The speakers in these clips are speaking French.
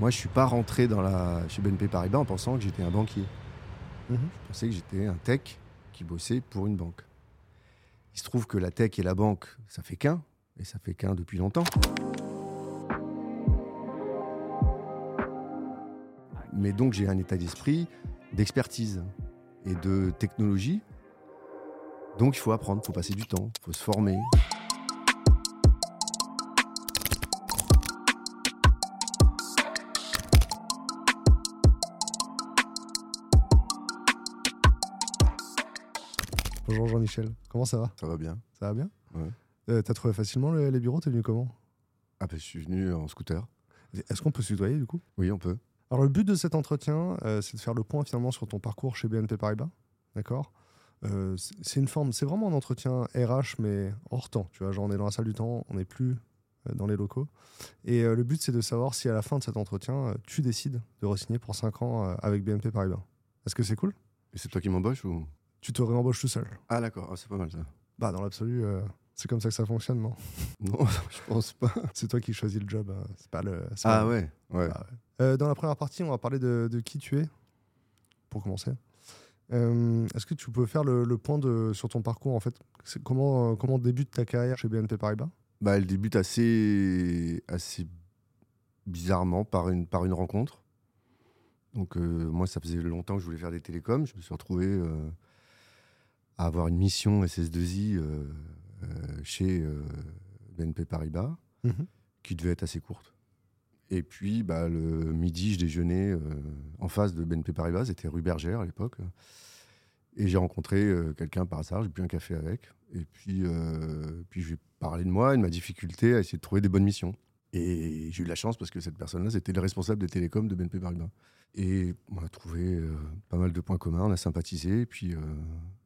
Moi, je suis pas rentré dans la, chez BNP Paribas en pensant que j'étais un banquier. Mhm. Je pensais que j'étais un tech qui bossait pour une banque. Il se trouve que la tech et la banque, ça fait qu'un, et ça fait qu'un depuis longtemps. Mais donc j'ai un état d'esprit d'expertise et de technologie. Donc il faut apprendre, il faut passer du temps, il faut se former. Bonjour Jean-Michel, comment ça va? Ça va bien. Ça va bien? Ouais. Euh, T'as trouvé facilement le- les bureaux? T'es venu comment? Ah ben, je suis venu en scooter. Est-ce qu'on peut se tutoyer du coup? Oui, on peut. Alors le but de cet entretien, euh, c'est de faire le point finalement sur ton parcours chez BNP Paribas, d'accord? Euh, c'est- une forme, c'est vraiment un entretien RH mais hors temps, tu vois, genre on est dans la salle du temps, on n'est plus euh, dans les locaux. Et le but c'est de savoir si à la fin de cet entretien, tu décides de re-signer pour 5 ans avec BNP Paribas. Est-ce que c'est cool? Et c'est toi qui m'embauches ou? Tu te réembauches tout seul. Ah d'accord, Ah, c'est pas mal ça. Bah dans l'absolu, euh, c'est comme ça que ça fonctionne, non? Non, je pense pas. C'est toi qui choisis le job, hein, c'est pas le... Ah pas- ouais, ouais. Ah Euh, dans la première partie, on va parler de, de qui tu es, pour commencer. Euh, Est-ce que tu peux faire le, le point de, sur ton parcours, en fait? Comment, comment débute ta carrière chez BNP Paribas? Bah, elle débute assez, assez bizarrement par une, par une rencontre. Donc, euh, moi, ça faisait longtemps que je voulais faire des télécoms. Je me suis retrouvé euh, à avoir une mission SS2I euh, euh, chez euh, BNP Paribas, qui devait être assez courte. Et puis, bah, le midi, je déjeunais en face de BNP Paribas, c'était rue Bergère à l'époque. Et j'ai rencontré quelqu'un par hasard, j'ai bu un café avec. Et puis, puis je lui ai parlé de moi et de ma difficulté à essayer de trouver des bonnes missions. Et j'ai eu de la chance parce que cette personne-là, c'était le responsable des télécoms de BNP Paribas. Et on a trouvé euh, pas mal de points communs, on a sympathisé. Et puis, euh,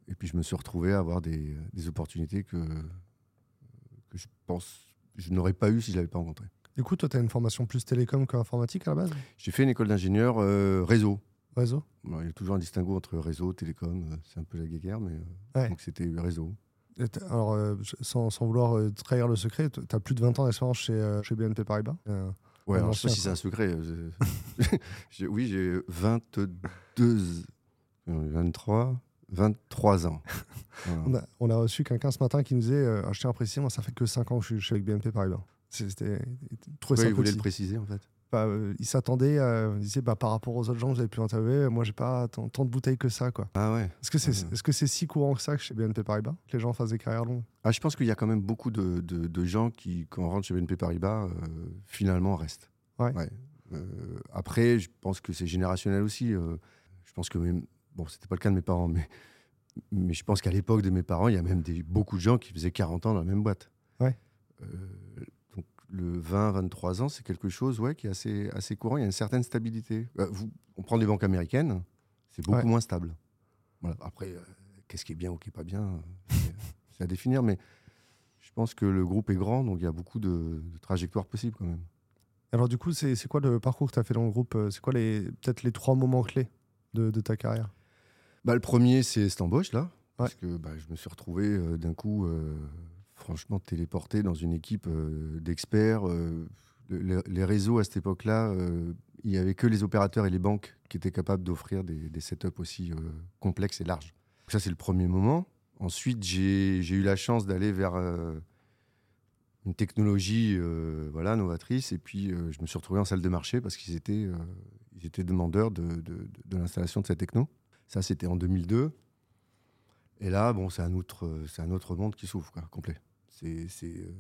et puis je me suis retrouvé à avoir des, des opportunités que, que je pense je n'aurais pas eu si je ne l'avais pas rencontré. Du coup, toi, tu as une formation plus télécom qu'informatique à la base? J'ai fait une école d'ingénieur euh, réseau. Réseau? Il y a toujours un distinguo entre réseau, télécom, euh, c'est un peu la guéguerre, mais euh, Ouais. donc c'était réseau. Alors, euh, sans, sans vouloir euh, trahir le secret, tu as plus de 20 ans d'expérience chez, chez BNP Paribas? Ouais, alors, je sais pas si c'est un secret. oui, j'ai 22, euh, 23, 23 ans. Voilà. on, a, on a reçu quelqu'un ce matin qui nous disait euh, Je tiens à préciser, moi, ça fait que 5 ans que je suis- je suis avec BNP Paribas. C'était. Pourquoi ça il voulait le préciser en fait Bah, euh, il s'attendait, il disait bah, par rapport aux autres gens que vous avez pu interviewer, moi j'ai pas tant, tant de bouteilles que ça. quoi. Ah ouais. Est-ce que c'est Ouais. est -ce c'est si courant que ça que chez BNP Paribas que les gens fassent des carrières longues? Ah, je pense qu'il y a quand même beaucoup de, de- de gens qui, quand on rentre chez BNP Paribas, euh, finalement restent. Ouais. Euh, après, je pense que c'est générationnel aussi. euh, je pense que même, bon, c'était pas le cas de mes parents, mais, mais je pense qu'à l'époque de mes parents, il y a même des, beaucoup de gens qui faisaient 40 ans dans la même boîte. Ouais. Euh, donc le 20-23 ans, c'est quelque chose ouais, qui est assez, assez courant. Il y a une certaine stabilité. Euh, vous, on prend des banques américaines, c'est beaucoup Ouais. moins stable. Voilà. Après, euh, qu'est-ce qui est bien ou qui est pas bien, c'est à définir. Mais je pense que le groupe est grand, donc il y a beaucoup de, de trajectoires possibles quand même. Alors du coup, c'est quoi le parcours que tu as fait dans le groupe? C'est quoi les peut-être les trois moments clés de, de ta carrière? Bah, le premier, c'est cette embauche, là. Parce que bah, je me suis retrouvé euh, d'un coup, euh, franchement, téléporté dans une équipe euh, d'experts. le- les, réseaux, à cette époque-là, il n'y avait que les opérateurs et les banques qui étaient capables d'offrir des, des setups aussi complexes et larges. Donc ça, c'est le premier moment. Ensuite, j'ai eu la chance d'aller vers une technologie voilà, novatrice. Et puis, je me suis retrouvé en salle de marché parce qu'ils étaient, ils étaient demandeurs de, de- de- de l'installation de cette techno. Ça, c'était en 2002. Et là, bon, c'est un autre, un autre monde qui s'ouvre, complet. Euh, c'est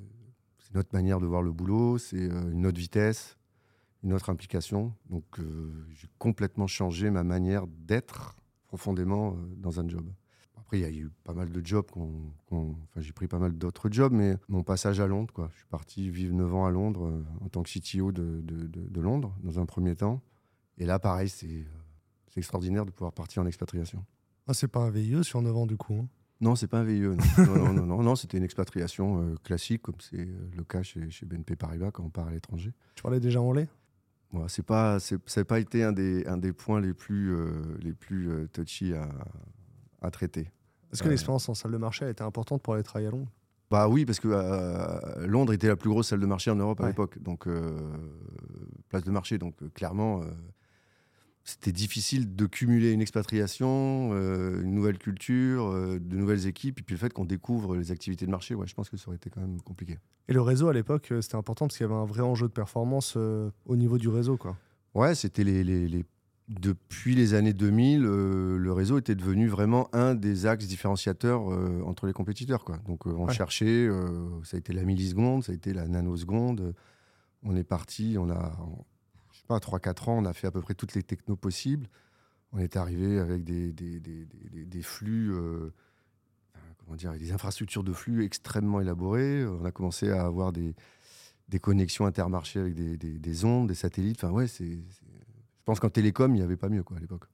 notre manière de voir le boulot, c'est euh, une autre vitesse, une autre implication. Donc, euh, j'ai complètement changé ma manière d'être profondément dans un job. Après, il y a eu pas mal de jobs. enfin, j'ai pris pas mal d'autres jobs, mais mon passage à Londres, quoi. Je suis parti vivre 9 ans à Londres en tant que CTO de, Londres, dans un premier temps. Et là, pareil, c'est, c'est extraordinaire de pouvoir partir en expatriation. ah, C'est pas un VIE sur 9 ans du coup. hein. Non, c'est pas un VIE. Non, non, non, non, non, non, c'était une expatriation euh, classique, comme c'est euh, le cas chez, chez BNP Paribas quand on part à l'étranger. Tu parlais déjà anglais? Voilà, c'est pas, c'est, ça n'a pas été un des, un des points les plus, euh, les plus euh, touchy à, à traiter. Est-ce que l'expérience en salle de marché a été importante pour aller travailler à Londres? Bah oui, parce que euh, Londres était la plus grosse salle de marché en Europe à Ouais. l'époque. Donc, euh, place de marché. Donc clairement, c'était difficile de cumuler une expatriation, une nouvelle culture, de nouvelles équipes, et puis le fait qu'on découvre les activités de marché, ouais, je pense que ça aurait été quand même compliqué. Et le réseau à l'époque, c'était important parce qu'il y avait un vrai enjeu de performance au niveau du réseau, quoi. Ouais, c'était les, les, les, depuis les années 2000, euh, le réseau était devenu vraiment un des axes différenciateurs euh, entre les compétiteurs. Quoi. Donc euh, on cherchait, ça a été la milliseconde, ça a été la nanoseconde. On est parti, on a, pas, 3-4 ans, on a fait à peu près toutes les technos possibles. On est arrivé avec des, des, des, des flux, comment dire, des infrastructures de flux extrêmement élaborées. On a commencé à avoir des, des connexions intermarchés avec des, ondes, des satellites. Enfin, ouais, c'est je pense qu'en télécom, il n'y avait pas mieux quoi, à l'époque.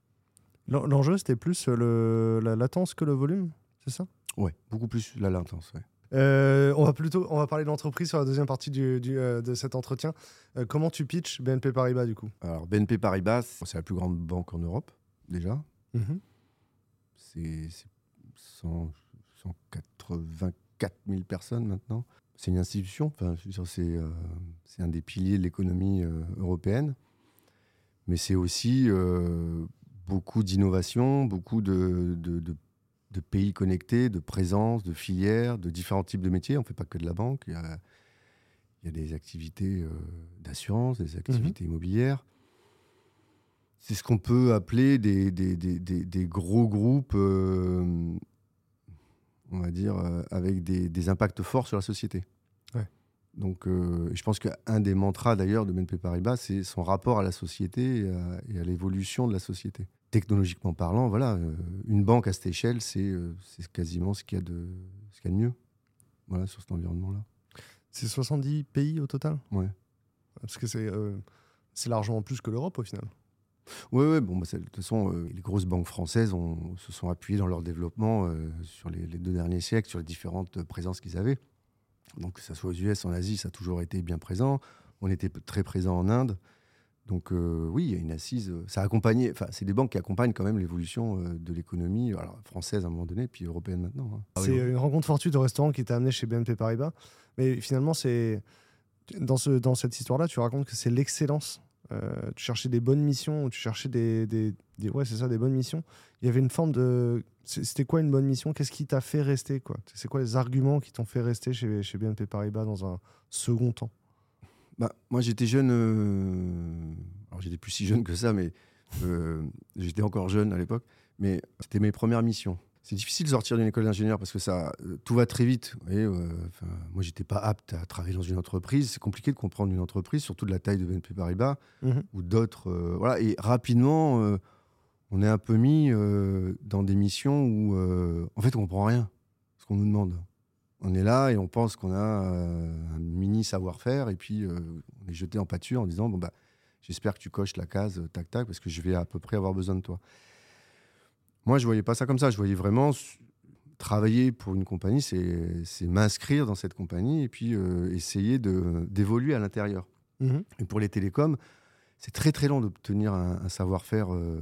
L'enjeu, c'était plus le, la latence que le volume, c'est ça? Ouais, beaucoup plus la latence. Euh, on va plutôt on va parler de l'entreprise sur la deuxième partie du, euh, de cet entretien. Euh, comment tu pitches BNP Paribas du coup? Alors BNP Paribas, c'est la plus grande banque en Europe déjà. Mhm. C'est 184 000 personnes maintenant. C'est une institution, enfin, c'est un des piliers de l'économie européenne mais c'est aussi beaucoup d'innovation, beaucoup de, de, pays connectés, de présence, de filières, de différents types de métiers. On ne fait pas que de la banque. Il y a, il y a des activités euh, d'assurance, des activités mhm. immobilières. C'est ce qu'on peut appeler des, des, des, des gros groupes, euh, on va dire, avec des, impacts forts sur la société. Donc, euh, je pense qu'un des mantras d'ailleurs de BNP Paribas, c'est son rapport à la société et à, l'évolution de la société. Technologiquement parlant, voilà, euh, une banque à cette échelle, c'est euh, quasiment ce qu'il y, a de, ce y a de mieux voilà, sur cet environnement-là. C'est 70 pays au total? Ouais. Parce que c'est c'est largement plus que l'Europe au final. Oui, ouais, bon, bah, de toute façon, les grosses banques françaises se sont appuyées dans leur développement sur les, les, deux derniers siècles, sur les différentes présences qu'ils avaient. Donc, que ce soit aux US, en Asie, ça a toujours été bien présent. On était très présent en Inde. Donc euh, oui, il y a une assise. Euh, ça accompagne. Enfin, c'est des banques qui accompagnent quand même l'évolution euh, de l'économie, française à un moment donné, puis européenne maintenant. Hein. Ah c'est une rencontre fortuite au restaurant qui t'a amené chez BNP Paribas. Mais finalement, c'est dans, ce, dans cette histoire-là, tu racontes que c'est l'excellence. tu cherchais des bonnes missions, tu cherchais des, des, ouais, c'est ça, des bonnes missions. Il y avait une forme de c'était quoi une bonne mission? Qu'est-ce qui t'a fait rester quoi? C'est quoi les arguments qui t'ont fait rester chez, chez BNP Paribas dans un second temps? Bah, Moi, j'étais jeune. Euh... Alors, j'étais plus si jeune que ça, mais euh, j'étais encore jeune à l'époque. Mais c'était mes premières missions. C'est difficile de sortir d'une école d'ingénieur parce que ça, euh, tout va très vite. Vous voyez, moi, j'étais pas apte à travailler dans une entreprise. C'est compliqué de comprendre une entreprise, surtout de la taille de BNP Paribas mhm. ou d'autres. voilà. Et rapidement on est un peu mis dans des missions où, en fait, on comprend rien ce qu'on nous demande. On est là et on pense qu'on a euh, un mini savoir-faire et puis on est jeté en pâture en disant bon bah j'espère que tu coches la case tac tac parce que je vais à peu près avoir besoin de toi. Moi je voyais pas ça comme ça, je voyais vraiment travailler pour une compagnie, c'est m'inscrire dans cette compagnie et puis essayer d'évoluer à l'intérieur. Mmh et pour les télécoms, c'est très très long d'obtenir un, savoir-faire, euh,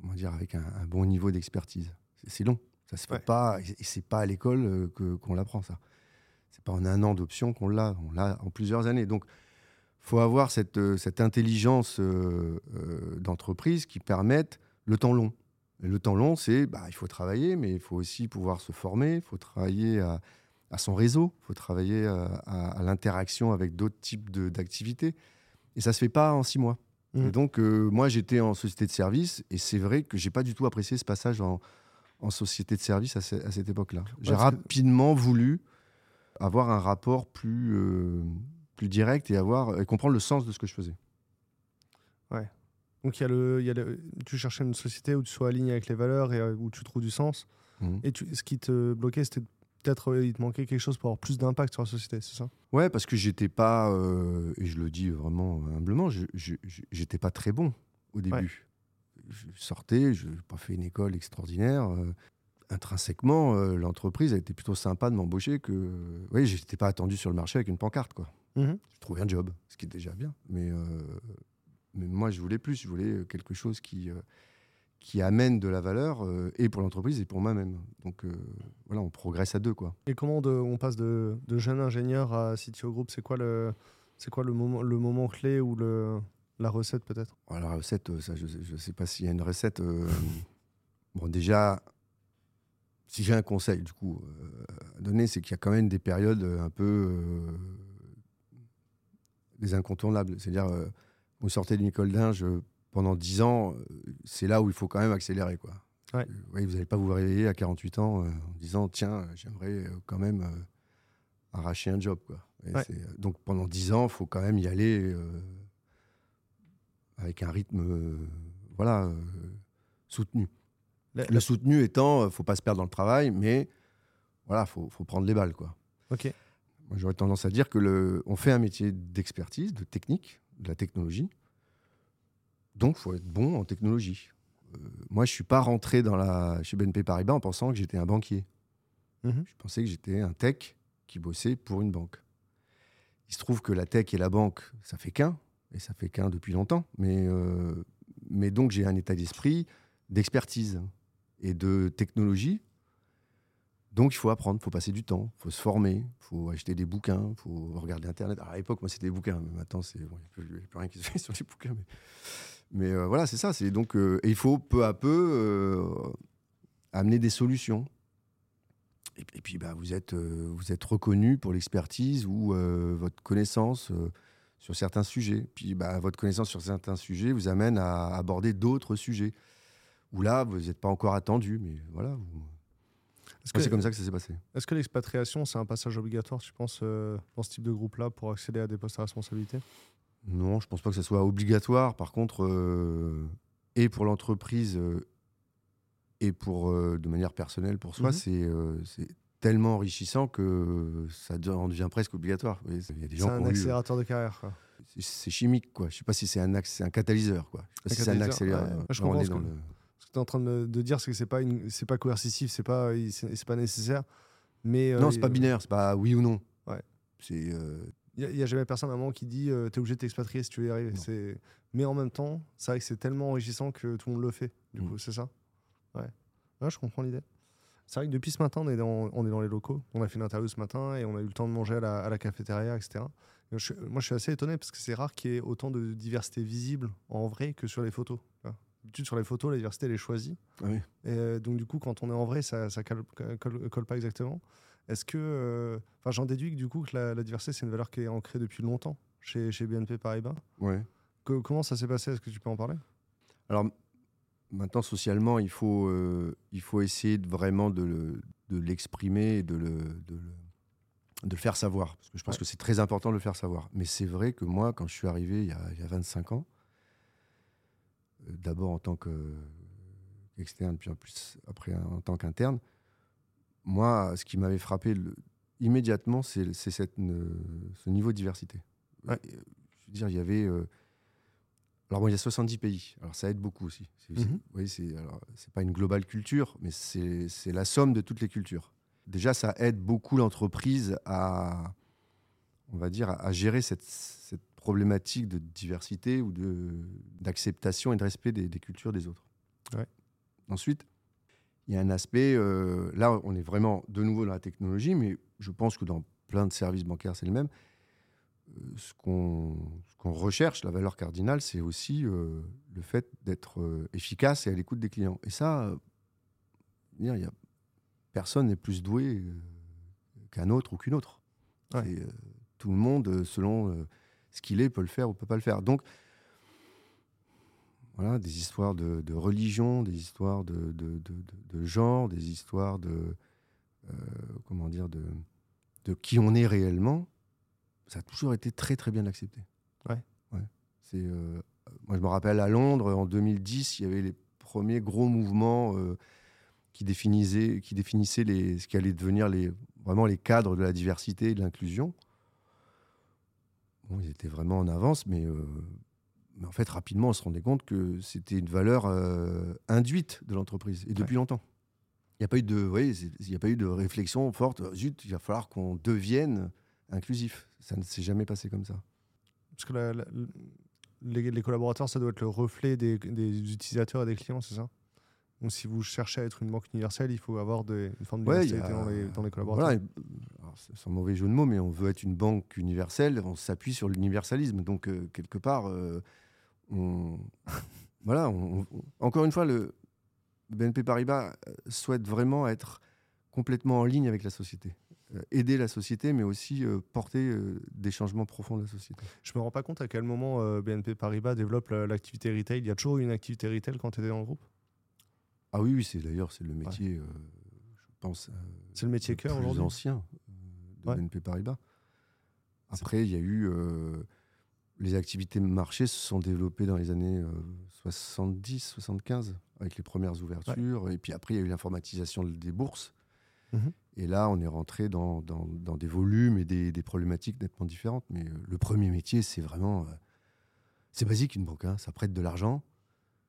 comment dire, avec un, bon niveau d'expertise. C'est long, ça se fait pas, et c'est pas à l'école euh, que qu'on l'apprend ça. C'est pas en un an d'option qu'on l'a, on l'a en plusieurs années. Donc, faut avoir cette, euh, cette intelligence d'entreprise qui permette le temps long. le temps long, c'est bah, il faut travailler, mais il faut aussi pouvoir se former, il faut travailler à, à son réseau, il faut travailler euh, à, l'interaction avec d'autres types d'activités. Et ça ne se fait pas en six mois. Mmh. Et donc, euh, moi, j'étais en société de service, et c'est vrai que j'ai pas du tout apprécié ce passage en, société de service à, cette époque-là. J'ai rapidement voulu avoir un rapport plus, euh, plus direct et, avoir, et comprendre le sens de ce que je faisais. Ouais. Donc, y a le, y a tu cherchais une société où tu sois aligné avec les valeurs et où tu trouves du sens. Mmh. Et ce qui te bloquait, c'était peut-être euh, il te manquait quelque chose pour avoir plus d'impact sur la société, c'est ça? Ouais, parce que j'étais pas, euh, et je le dis vraiment humblement, j'étais pas très bon au début. Je sortais, je n'ai pas fait une école extraordinaire. Euh, intrinsèquement, l'entreprise a été plutôt sympa de m'embaucher que. Oui, j'étais pas attendu sur le marché avec une pancarte, quoi. Mmh je trouvais un job, ce qui est déjà bien. Mais, mais moi, je voulais plus. Je voulais quelque chose qui qui amène de la valeur euh, et pour l'entreprise et pour moi-même. Donc euh, voilà, on progresse à deux. Quoi. Et comment on passe de, jeune ingénieur à CTO Group C'est quoi le. C'est quoi le moment, le moment clé ou le, la recette peut-être? Oh, La recette, euh, ça, je ne sais pas s'il y a une recette. Euh, bon, déjà, si j'ai un conseil du coup euh, à donner, c'est qu'il y a quand même des périodes un peu des incontournables. C'est-à-dire, vous sortez d'une école d'Inge pendant 10 ans, c'est là où il faut quand même accélérer. Quoi. vous n'allez pas vous réveiller à 48 ans en disant tiens, j'aimerais quand même arracher un job. Quoi. donc pendant 10 ans, il faut quand même y aller avec un rythme euh, voilà, euh, soutenu. Le, soutenu étant, euh, faut pas se perdre dans le travail, mais voilà, faut, faut prendre les balles. Quoi. Ok. Moi, j'aurais tendance à dire que le, on fait un métier d'expertise, de technique, de la technologie. Donc, faut être bon en technologie. moi, je suis pas rentré dans la, chez BNP Paribas en pensant que j'étais un banquier. Mhm. Je pensais que j'étais un tech qui bossait pour une banque. Il se trouve que la tech et la banque, ça fait qu'un et ça fait qu'un depuis longtemps. Mais, euh, mais donc j'ai un état d'esprit d'expertise et de technologie. Donc il faut apprendre, il faut passer du temps, il faut se former, il faut acheter des bouquins, il faut regarder Internet. à l'époque, moi, c'était des bouquins, mais maintenant, il n'y a, plus rien qui se fait sur les bouquins. Mais, euh, voilà, c'est ça. Donc, euh, et il faut peu à peu amener des solutions. Et, puis, bah, vous, êtes, vous êtes reconnu pour l'expertise ou votre connaissance sur certains sujets. Puis bah, votre connaissance sur certains sujets vous amène à aborder d'autres sujets où là, vous n'êtes pas encore attendu, mais voilà. C'est comme ça que ça s'est passé. Est-ce que l'expatriation, c'est un passage obligatoire, tu penses, euh, dans ce type de groupe-là pour accéder à des postes à responsabilité? Non, je pense pas que ce soit obligatoire. Par contre, euh, et pour l'entreprise euh, et pour de manière personnelle pour soi, mhm. c'est tellement enrichissant que ça devient presque obligatoire. C'est un accélérateur de carrière. C'est chimique, quoi. Je sais pas si c'est un, un catalyseur, quoi. Je sais pas si c'est un accélérateur. je comprends ce, que, tu es en train de, dire, c'est que c'est pas c'est pas coercitif, c'est pas c'est pas nécessaire. Mais euh, non, c'est pas binaire, c'est pas oui ou non. Ouais. C'est. Il n'y a, jamais personne à un moment qui dit euh, tu es obligé de t'expatrier si tu veux y arriver. Mais en même temps, c'est vrai que c'est tellement enrichissant que tout le monde le fait. Du mm. coup, c'est ça. Ouais. ouais. Je comprends l'idée. C'est vrai que depuis ce matin, on est, dans, on est dans les locaux. On a fait une interview ce matin et on a eu le temps de manger à la, cafétéria, etc. moi, je suis assez étonné parce que c'est rare qu'il y ait autant de diversité visible en vrai que sur les photos. D'habitude, sur les photos, la diversité, elle est choisie. Ah et euh, donc, du coup, quand on est en vrai, ça ne colle, pas exactement. Est-ce que. Euh, enfin, j'en déduis que du coup, que la, diversité, c'est une valeur qui est ancrée depuis longtemps chez, chez BNP Paribas. Ouais. comment ça s'est passé? Est-ce que tu peux en parler? Alors, Maintenant, socialement, il faut, euh, il faut essayer de, vraiment de, l'exprimer et de le, de le, faire savoir. Parce que je pense que c'est très important de le faire savoir. Mais c'est vrai que moi, quand je suis arrivé il y a, il y a 25 ans, euh, d'abord en tant qu'externe, puis en plus après en tant qu'interne, moi, ce qui m'avait frappé immédiatement, c'est ce niveau de diversité. je veux dire, il y avait. Euh, alors, bon, il y a 70 pays. Alors, ça aide beaucoup aussi. C'est mhm. c'est pas une globale culture, mais c'est la somme de toutes les cultures. Déjà, ça aide beaucoup l'entreprise à, on va dire, à, gérer cette, cette, problématique de diversité ou d'acceptation et de respect des, cultures des autres. Ouais. Ensuite, il y a un aspect, euh, là, on est vraiment de nouveau dans la technologie, mais je pense que dans plein de services bancaires, c'est le même ce qu'on recherche, la valeur cardinale, c'est aussi euh, le fait d'être euh, efficace et à l'écoute des clients. Et ça, euh, y a, personne n'est plus doué qu'un autre ou qu'une autre. tout le monde, selon ce qu'il est, peut le faire ou peut pas le faire. Donc, voilà, des histoires de, religion, des histoires de, de, genre, des histoires de, comment dire, de, de qui on est réellement ça a toujours été très très bien accepté. Ouais. ouais. C'est, euh, moi, je me rappelle à Londres, en 2010, il y avait les premiers gros mouvements euh, qui définissaient, qui définissaient les, ce qui allait devenir les, vraiment les cadres de la diversité et de l'inclusion. Bon, ils étaient vraiment en avance, mais, euh, mais en fait, rapidement, on se rendait compte que c'était une valeur induite de l'entreprise, et depuis longtemps. Il n'y a pas eu de, il a pas eu de réflexion forte. Zut, il va falloir qu'on devienne inclusif. Ça ne s'est jamais passé comme ça. Parce que les, collaborateurs, ça doit être le reflet des, utilisateurs et des clients, c'est ça? Donc si vous cherchez à être une banque universelle, il faut avoir une forme de dans, les, collaborateurs. sans mauvais jeu de mots, mais on veut être une banque universelle, on s'appuie sur l'universalisme. Donc, euh, quelque part, euh, on, voilà, encore une fois, le BNP Paribas souhaite vraiment être complètement en ligne avec la société. Aider la société, mais aussi porter des changements profonds de la société. Je me rends pas compte à quel moment BNP Paribas développe l'activité retail. Il y a toujours une activité retail quand tu étais dans le groupe? Ah oui, oui c'est d'ailleurs c'est le métier, je pense. c'est le métier cœur aujourd'hui? ancien de BNP Paribas. Après, il y a eu. Euh, les activités marché se sont développées dans les années 70, euh, 75, avec les premières ouvertures. Et puis après, il y a eu l'informatisation des bourses. Mhm. Et là, on est rentré dans, dans, des volumes et des, des, problématiques nettement différentes. Mais euh, le premier métier, c'est vraiment. c'est basique une banque. Hein. Ça prête de l'argent,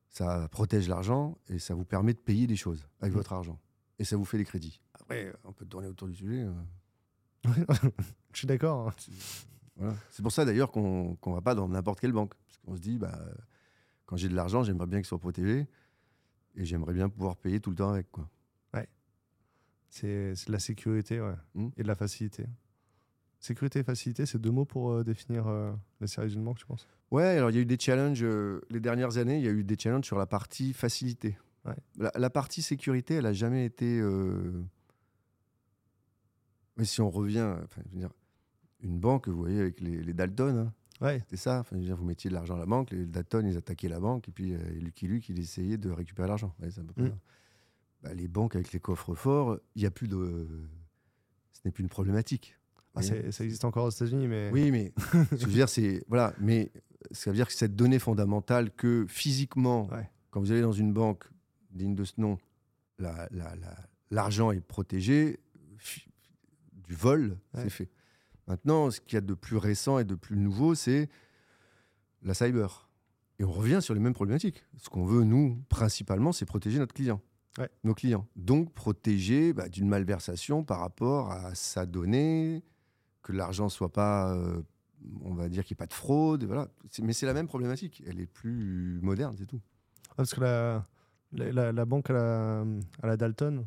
ça protège l'argent et ça vous permet de payer des choses avec mhm. votre argent. Et ça vous fait des crédits. Après, on peut tourner autour du sujet. Je suis d'accord. Hein. C'est pour ça d'ailleurs qu'on ne va pas dans n'importe quelle banque. Parce qu'on se dit, bah, quand j'ai de l'argent, j'aimerais bien qu'il soit protégé. Et j'aimerais bien pouvoir payer tout le temps avec. Quoi. Ouais. C'est de la sécurité ouais. Hmm. et de la facilité. Sécurité et facilité, c'est deux mots pour euh, définir euh, les services d'une banque, je pense Ouais, alors il y a eu des challenges, euh, les dernières années, il y a eu des challenges sur la partie facilité. Ouais. La, partie sécurité, elle n'a jamais été mais si on revient, enfin, je veux dire, une banque, vous voyez, avec les, Dalton, hein, ouais. c'est ça. Enfin, dire, vous mettiez de l'argent à la banque, les Dalton, ils attaquaient la banque, et puis euh, Lucky Luke, il essayait de récupérer l'argent. Mm. Bah, les banques avec les coffres forts, il n'y a plus de. Ce n'est plus une problématique. Ah, ça existe encore aux États-Unis, mais. Oui, mais ce que je veux dire, c'est. Voilà, mais ça veut dire que cette donnée fondamentale que physiquement, quand vous allez dans une banque digne de ce nom, l'argent la, la, est protégé du vol, c'est fait. Maintenant, ce qu'il y a de plus récent et de plus nouveau, c'est la cyber. Et on revient sur les mêmes problématiques. Ce qu'on veut, nous, principalement, c'est protéger notre client, nos clients. Donc, protéger bah, d'une malversation par rapport à sa donnée, que l'argent soit pas, euh, on va dire qu'il n'y ait pas de fraude. Voilà. Mais c'est la même problématique. Elle est plus moderne, c'est tout. parce que la, la, banque à la, à la Dalton,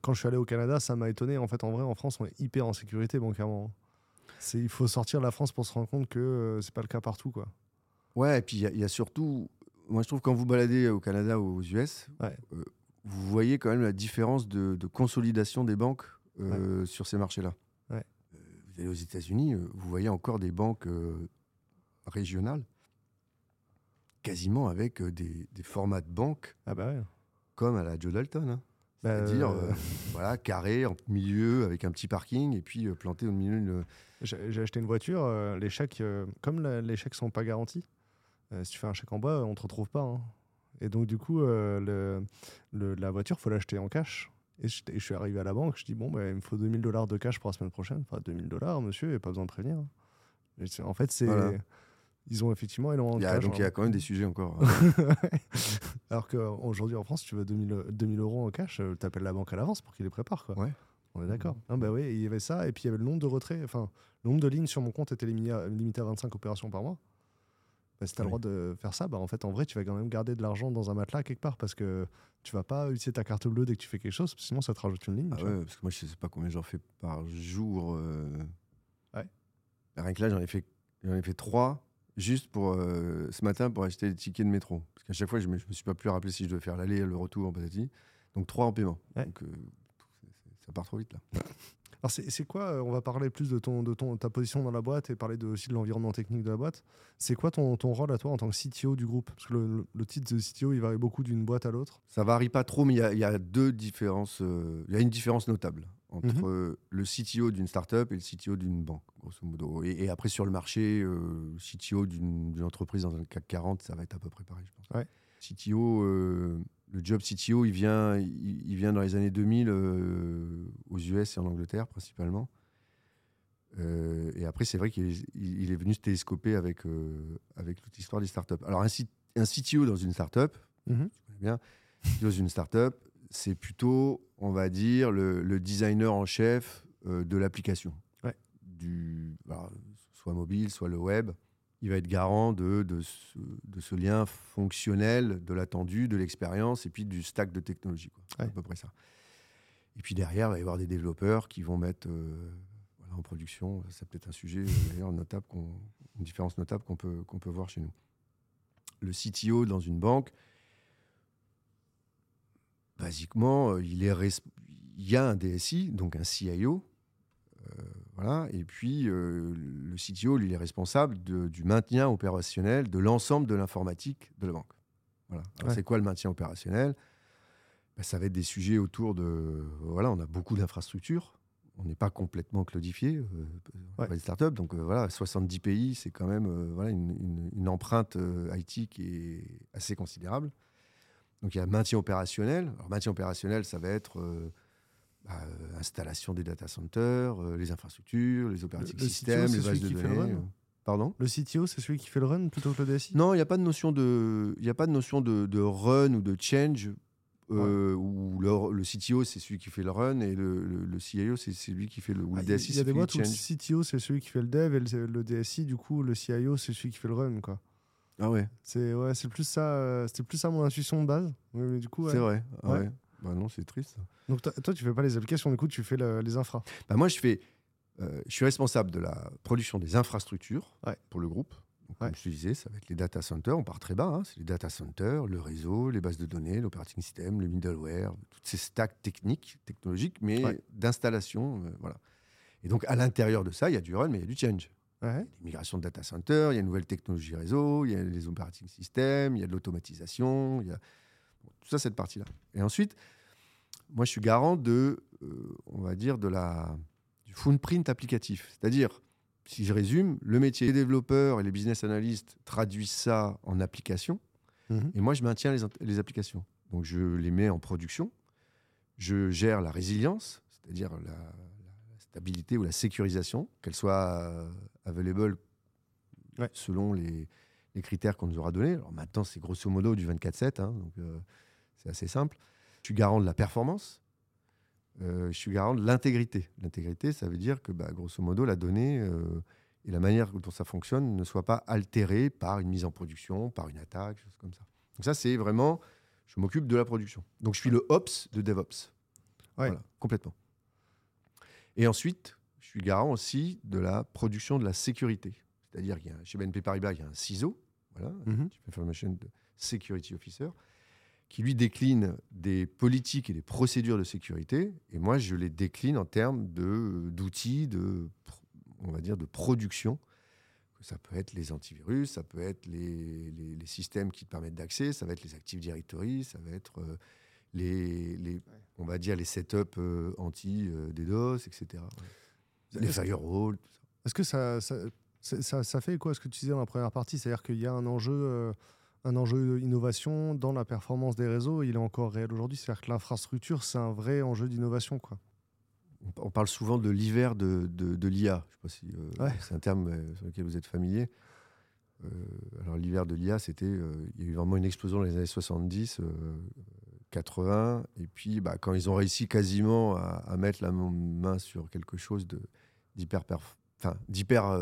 quand je suis allé au Canada, ça m'a étonné. En fait, en vrai, en France, on est hyper en sécurité bancairement. C'est, il faut sortir de la France pour se rendre compte que euh, c'est pas le cas partout, quoi. Ouais, et puis il y, a surtout, moi je trouve quand vous baladez au Canada ou aux US, euh, vous voyez quand même la différence de, consolidation des banques euh, sur ces marchés-là. Ouais. vous allez aux États-Unis, vous voyez encore des banques régionales, quasiment avec des, formats de banque, ah bah comme à la Joe Dalton. Hein. Bah, C'est-à-dire, euh, voilà, carré, en milieu, avec un petit parking, et puis euh, planté au milieu d'une. J'ai acheté une voiture, euh, les chèques, comme les chèques sont pas garantis, si tu fais un chèque en bois, on te retrouve pas. Hein. Et donc, du coup, le, la voiture, faut l'acheter en cash. Et je, suis arrivé à la banque, je dis, bon, bah, il me faut 2000 dollars de cash pour la semaine prochaine. Enfin, 2000 dollars, monsieur, et pas besoin de prévenir. en fait, c'est ils ont effectivement énormément de Donc il y a quand même des sujets encore. Alors qu'aujourd'hui en France, tu veux 2000, 2000 euros en cash, euh, tu appelles la banque à l'avance pour qu'ils les préparent. Quoi. Ouais. On est d'accord. Mmh. bah oui, il y avait ça, et puis il y avait le nombre de retraits, enfin, le nombre de lignes sur mon compte était limité à 25 opérations par mois. Bah, si tu as le droit de faire ça, bah, en fait, en vrai, tu vas quand même garder de l'argent dans un matelas quelque part parce que tu vas pas utiliser ta carte bleue dès que tu fais quelque chose, sinon ça te rajoute une ligne. Ah ouais, parce que moi, je sais pas combien j'en fais par jour. Euh. Ouais. Rien que là, j'en ai fait, j'en ai fait trois juste pour euh, ce matin pour acheter les tickets de métro. Parce qu'à chaque fois, je ne me, suis pas plus rappelé si je devais faire l'aller et le retour en patati. Donc trois en paiement. Donc euh, ça part trop vite là. Alors c'est quoi euh, On va parler plus de ton de ton ta position dans la boîte et parler de, aussi de l'environnement technique de la boîte. C'est quoi ton, ton, rôle à toi en tant que CTO du groupe? Parce que le, le, titre de CTO il varie beaucoup d'une boîte à l'autre. Ça varie pas trop, mais il y, a deux différences. Il y a une différence notable entre mhm. le CTO d'une startup et le CTO d'une banque, grosso modo. Et, après, sur le marché, euh, CTO d'une entreprise dans un CAC 40, ça va être à peu près pareil, je pense. CTO, euh, le job CTO, il vient, il, vient dans les années 2000 euh, aux US et en Angleterre, principalement. et après, c'est vrai qu'il est, venu se télescoper avec, avec toute l'histoire des startups. Alors, un, un CTO dans une startup, mm bien, dans une startup, c'est plutôt, on va dire, le, designer en chef euh, de l'application. Du, soit mobile, soit le web. Il va être garant de, de, ce, lien fonctionnel, de l'attendu, de l'expérience et puis du stack de technologie. Quoi. à peu près ça. Et puis derrière, il va y avoir des développeurs qui vont mettre euh, en production. C'est peut-être un sujet d'ailleurs notable, une différence notable qu'on peut, qu'on peut voir chez nous. Le CTO dans une banque, basiquement, il, est il y a un DSI, donc un CIO, voilà, et puis le CTO, lui, est responsable du maintien opérationnel de l'ensemble de l'informatique de la banque. Voilà. C'est quoi le maintien opérationnel? Ben, Ça va être des sujets autour de. Voilà, on a beaucoup d'infrastructures. On n'est pas complètement cloudifié, euh, ouais. startups. Donc euh, voilà, 70 pays, c'est quand même euh, voilà, une, empreinte IT qui est assez considérable. Donc il y a maintien opérationnel. Alors, maintien opérationnel, ça va être bah, installation des data centers, les infrastructures, les operating systems, les bases de données. Pardon? Le CTO, c'est celui qui fait le run plutôt que le DSI Non, il n'y a pas de notion de, il a pas de notion de, de, run ou de change. Euh, où le, CTO c'est celui qui fait le run et le, le, CIO c'est celui qui fait le ou le DSI. Il y a des boîtes où le CTO c'est celui qui fait le dev et le, DSI du coup le CIO c'est celui qui fait le run quoi. Ah ouais. C'est ouais, plus ça, euh, c'était plus ça mon intuition de base. Mais, du coup. C'est vrai. Ah ouais. Bah non, c'est triste. Donc toi, tu fais pas les applications, du coup, tu fais les infras. Bah moi, je fais euh, je suis responsable de la production des infrastructures pour le groupe. Comme je te disais, ça va être les data centers, on part très bas, hein. c'est les data centers, le réseau, les bases de données, l'operating system, le middleware, toutes ces stacks techniques, technologiques, mais d'installation. Euh, voilà. Et donc, à l'intérieur de ça, il y a du run, mais il y a du change. Il y a des migrations de data centers, il y a une nouvelle technologie réseau, il y a les operating systems, il y a de l'automatisation, il y a tout ça, cette partie-là. Et ensuite, moi, je suis garant de, euh, on va dire, de la footprint applicatif. C'est-à-dire, si je résume, le métier des développeurs et les business analysts traduisent ça en application, mhm. et moi, je maintiens les, applications. Donc, je les mets en production, je gère la résilience, c'est-à-dire la, stabilité ou la sécurisation, qu'elle soit euh, available selon les, critères qu'on nous aura donnés. Alors maintenant, c'est grosso modo du 24-7, hein, donc euh, c'est assez simple. Je suis garant de la performance, euh, je suis garant de l'intégrité. L'intégrité, ça veut dire que, bah, grosso modo, la donnée euh, et la manière dont ça fonctionne ne soient pas altérées par une mise en production, par une attaque, choses comme ça. Donc ça, c'est vraiment, je m'occupe de la production. Donc je suis le Ops de DevOps. Voilà, complètement. Et ensuite, je suis garant aussi de la production de la sécurité. C'est-à-dire qu'il chez BNP Paribas, il y a un CISO, voilà, Chief Information Security Officer, qui lui décline des politiques et des procédures de sécurité, et moi je les décline en termes d'outils, de, on va dire, de production. Ça peut être les antivirus, ça peut être les, les, systèmes qui te permettent d'accès, ça va être les Active Directory, ça va être euh, les, les on va dire les setups euh, anti-DDoS, euh, etc. Les firewalls, tout ça. Est-ce que ça ça, ça, ça, fait quoi ce que tu disais dans la première partie? C'est-à-dire qu'il y a un enjeu un enjeu d'innovation dans la performance des réseaux, il est encore réel aujourd'hui. C'est-à-dire que l'infrastructure, c'est un vrai enjeu d'innovation. quoi. On parle souvent de l'hiver de, de, l'IA. Je sais pas si euh, c'est un terme euh, sur lequel vous êtes familier. Euh, alors l'hiver de l'IA, c'était, il y a eu vraiment une explosion dans les années 70, 80, et puis bah, quand ils ont réussi quasiment à, mettre la main sur quelque chose d'hyper enfin, d'hyper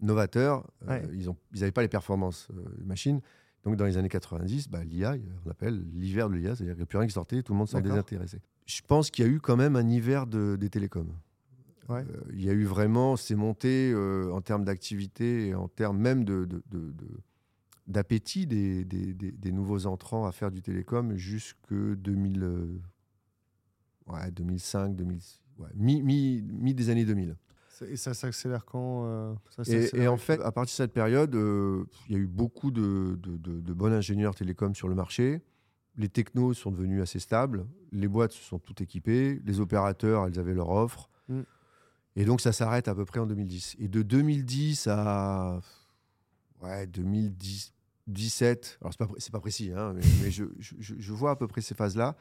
novateur, ils n'avaient pas les performances machines. Donc dans les années 90, bah, l'IA, on appelle l'hiver de l'IA, c'est-à-dire qu'il n'y a plus rien qui sortait, tout le monde s'en désintéressait. Je pense qu'il y a eu quand même un hiver des télécoms. Euh, il y a eu vraiment, c'est monté euh, en termes d'activité et en termes même de, d'appétit des, des, nouveaux entrants à faire du télécom jusque 2000, 2005, 2006, mi, mi, mi, des années 2000. Et ça s'accélère quand euh, et, en fait, à partir de cette période, euh, il y a eu beaucoup de, de, bons ingénieurs télécoms sur le marché. Les technos sont devenus assez stables. Les boîtes se sont toutes équipées. Les opérateurs, elles avaient leur offre. Mm. Et donc, ça s'arrête à peu près en 2010. Et de 2010 à ouais, 2017, alors c'est pas, pas précis, hein, mais, je, je, je, vois à peu près ces phases-là.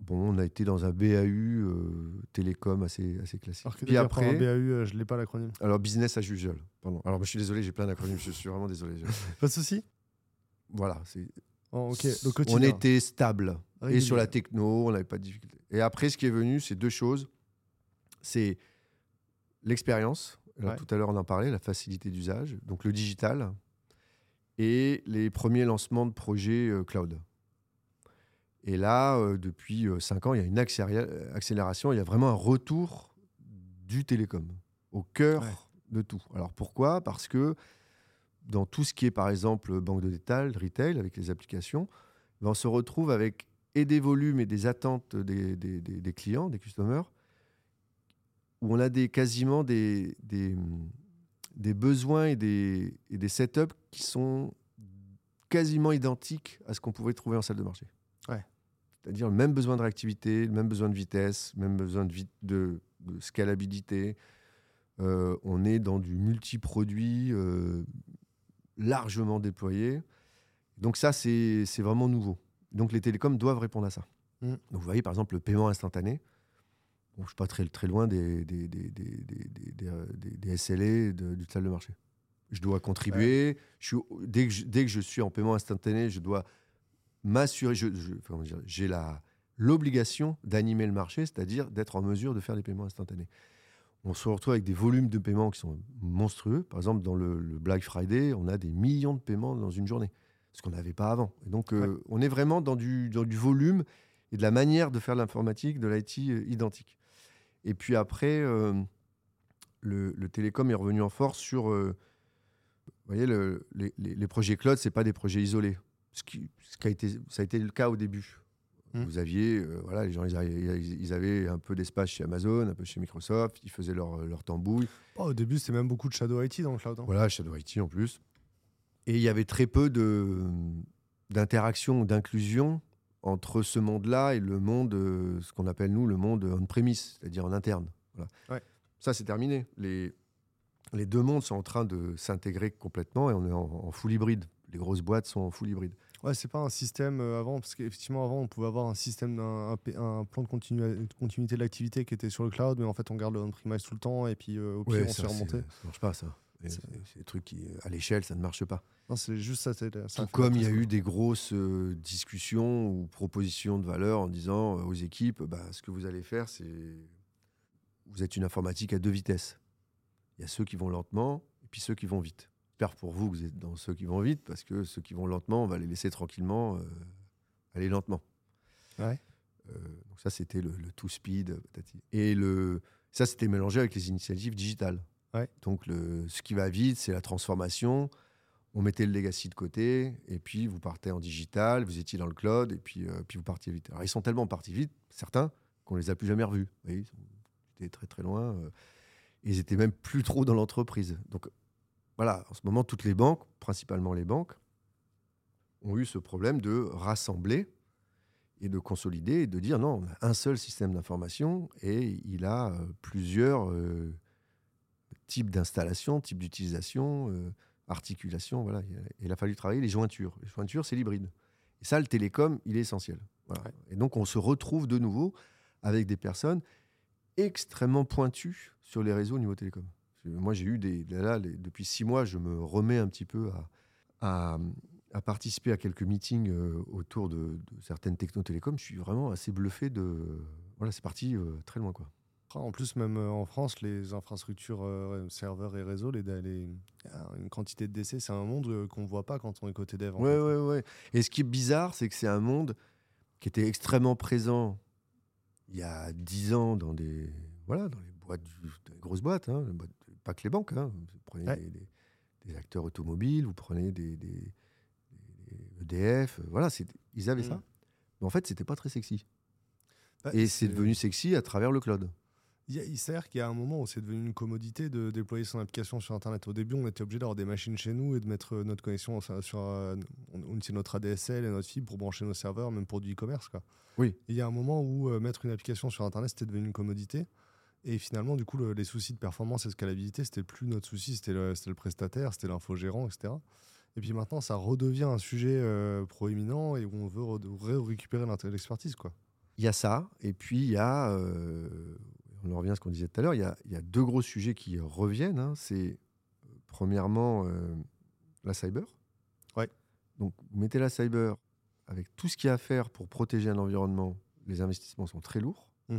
Bon, on a été dans un BAU euh, télécom assez, assez classique. Alors Puis après, un BAU, euh, je ne l'ai pas l'acronyme. Alors, business as usual. Pardon. Alors, je suis désolé, j'ai plein d'acronymes, je suis vraiment désolé. pas de souci. Voilà. c'est oh, on était stable. Et sur la techno, on n'avait pas de difficulté. Et après, ce qui est venu, c'est deux choses. C'est l'expérience. Tout à l'heure, on en parlait, la facilité d'usage. Donc, le digital. Et les premiers lancements de projets euh, cloud. Et là, euh, depuis euh, cinq ans, il y a une accélération, il y a vraiment un retour du télécom, au cœur de tout. Alors pourquoi? Parce que dans tout ce qui est par exemple banque de détail, retail, avec les applications, ben, on se retrouve avec et des volumes et des attentes des, des, des, clients, des customers, où on a des, quasiment des, des, des besoins et des, et des setups qui sont quasiment identiques à ce qu'on pouvait trouver en salle de marché. Ouais. C'est-à-dire le même besoin de réactivité, le même besoin de vitesse, le même besoin de, de, de scalabilité. Euh, on est dans du multi-produit euh, largement déployé. Donc ça, c'est vraiment nouveau. Donc les télécoms doivent répondre à ça. Mm. Donc vous voyez par exemple le paiement instantané. Bon, je ne suis pas très, très loin des, des, des, des SLA du salle de marché. Je dois contribuer. Je suis, dès, que je, dès que je suis en paiement instantané, je dois m'assurer. J'ai je, l'obligation d'animer le marché, c'est-à-dire d'être en mesure de faire des paiements instantanés. On se retrouve avec des volumes de paiements qui sont monstrueux. Par exemple, dans le, le Black Friday, on a des millions de paiements dans une journée ce qu'on n'avait pas avant. Et donc, euh, on est vraiment dans du, du volume et de la manière de faire l'informatique, de l'IT euh, identique. Et puis après, euh, le, télécom est revenu en force sur. vous voyez, le, les, projets cloud, ce pas des projets isolés. Ce qui, ce a été, ça a été le cas au début. Mmh. Vous aviez, voilà, les gens, ils, avaient, un peu d'espace chez Amazon, un peu chez Microsoft, ils faisaient leur, leur tambouille. Oh, au début, c'était même beaucoup de Shadow IT dans le cloud. Hein. Voilà, Shadow IT en plus. Et il y avait très peu d'interaction, d'inclusion entre ce monde-là et le monde, euh, ce qu'on appelle nous le monde on-premise, c'est-à-dire en interne. Ça, c'est terminé. Les, les deux mondes sont en train de s'intégrer complètement et on est en, full hybride. Les grosses boîtes sont en full hybride. Ouais, c'est pas un système euh, avant, parce qu'effectivement, avant, on pouvait avoir un système, un, un, plan de, continuité de l'activité qui était sur le cloud, mais en fait, on garde le on-premise tout le temps et puis euh, au pire, on se fait remonter. Ça marche pas, ça. C'est des trucs qui, à l'échelle, ça ne marche pas. Non, c'est juste ça. Tout comme il y a eu des grosses euh, discussions ou propositions de valeur en disant euh, aux équipes, bah, ce que vous allez faire, c'est vous êtes une informatique à deux vitesses. Il y a ceux qui vont lentement et puis ceux qui vont vite. J'espère pour vous que vous êtes dans ceux qui vont vite parce que ceux qui vont lentement, on va les laisser tranquillement euh, aller lentement. Ouais. donc ça, c'était le, le two speed. Et le, ça, c'était mélangé avec les initiatives digitales. Donc le, ce qui va vite, c'est la transformation. On mettait le legacy de côté, et puis vous partez en digital, vous étiez dans le cloud, et puis, euh, puis vous partiez vite. Alors ils sont tellement partis vite, certains, qu'on les a plus jamais revus. ils étaient très très loin. Euh, ils étaient même plus trop dans l'entreprise. Donc voilà, en ce moment, toutes les banques, principalement les banques, ont eu ce problème de rassembler et de consolider et de dire non, on a un seul système d'information et il a euh, plusieurs type d'installation, type d'utilisation, euh, articulation. Voilà. Il a fallu travailler les jointures. Les jointures, c'est l'hybride. Et ça, le télécom, il est essentiel. Et donc, on se retrouve de nouveau avec des personnes extrêmement pointues sur les réseaux au niveau télécom. Moi, j'ai eu des. Là, depuis six mois, je me remets un petit peu à, à, participer à quelques meetings euh, autour de, certaines techno-télécoms. Je suis vraiment assez bluffé de. Voilà, c'est parti euh, très loin, quoi. En plus, même euh, en France, les infrastructures euh, serveurs et réseaux, les, une quantité de décès, c'est un monde qu'on ne voit pas quand on est côté dev. Oui, oui, oui. Et ce qui est bizarre, c'est que c'est un monde qui était extrêmement présent il y a dix ans dans des, voilà, dans les boîtes, des grosses boîtes, hein, pas que les banques. Hein. Vous prenez des, acteurs automobiles, vous prenez des, EDF, voilà, ils avaient ça. Mm. Mais en fait, c'était pas très sexy. Bah, et c'est devenu sexy à travers le cloud. Il, s'avère qu'il y a un moment où c'est devenu une commodité de déployer son application sur Internet. Au début, on était obligé d'avoir des machines chez nous et de mettre euh, notre connexion sur, sur euh, on, notre ADSL et notre fibre pour brancher nos serveurs, même pour du e-commerce. Oui. il y a un moment où euh, mettre une application sur Internet, c'était devenu une commodité. Et finalement, du coup, les soucis de performance et de scalabilité, c'était plus notre souci, c'était le, le, prestataire, c'était l'infogérant, etc. Et puis maintenant, ça redevient un sujet proéminent et où on veut récupérer l'expertise. Il y a ça, et puis il y a on revient à ce qu'on disait tout à l'heure, il, y a, deux gros sujets qui reviennent. Hein. C'est premièrement euh, la cyber. Ouais. Donc vous mettez la cyber avec tout ce qu'il y a à faire pour protéger un environnement, les investissements sont très lourds. Mmh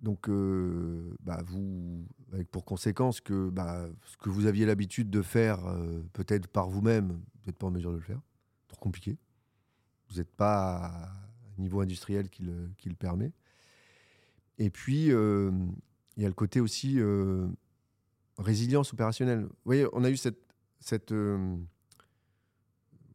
Donc, euh, bah, vous, avec pour conséquence que bah, ce que vous aviez l'habitude de faire, euh, peut-être par vous-même, vous n'êtes pas en mesure de le faire. Trop compliqué. Vous n'êtes pas à un niveau industriel qui le, qui le permet. Et puis, euh, il y a le côté aussi résilience opérationnelle. Vous voyez, on a eu cette. cette je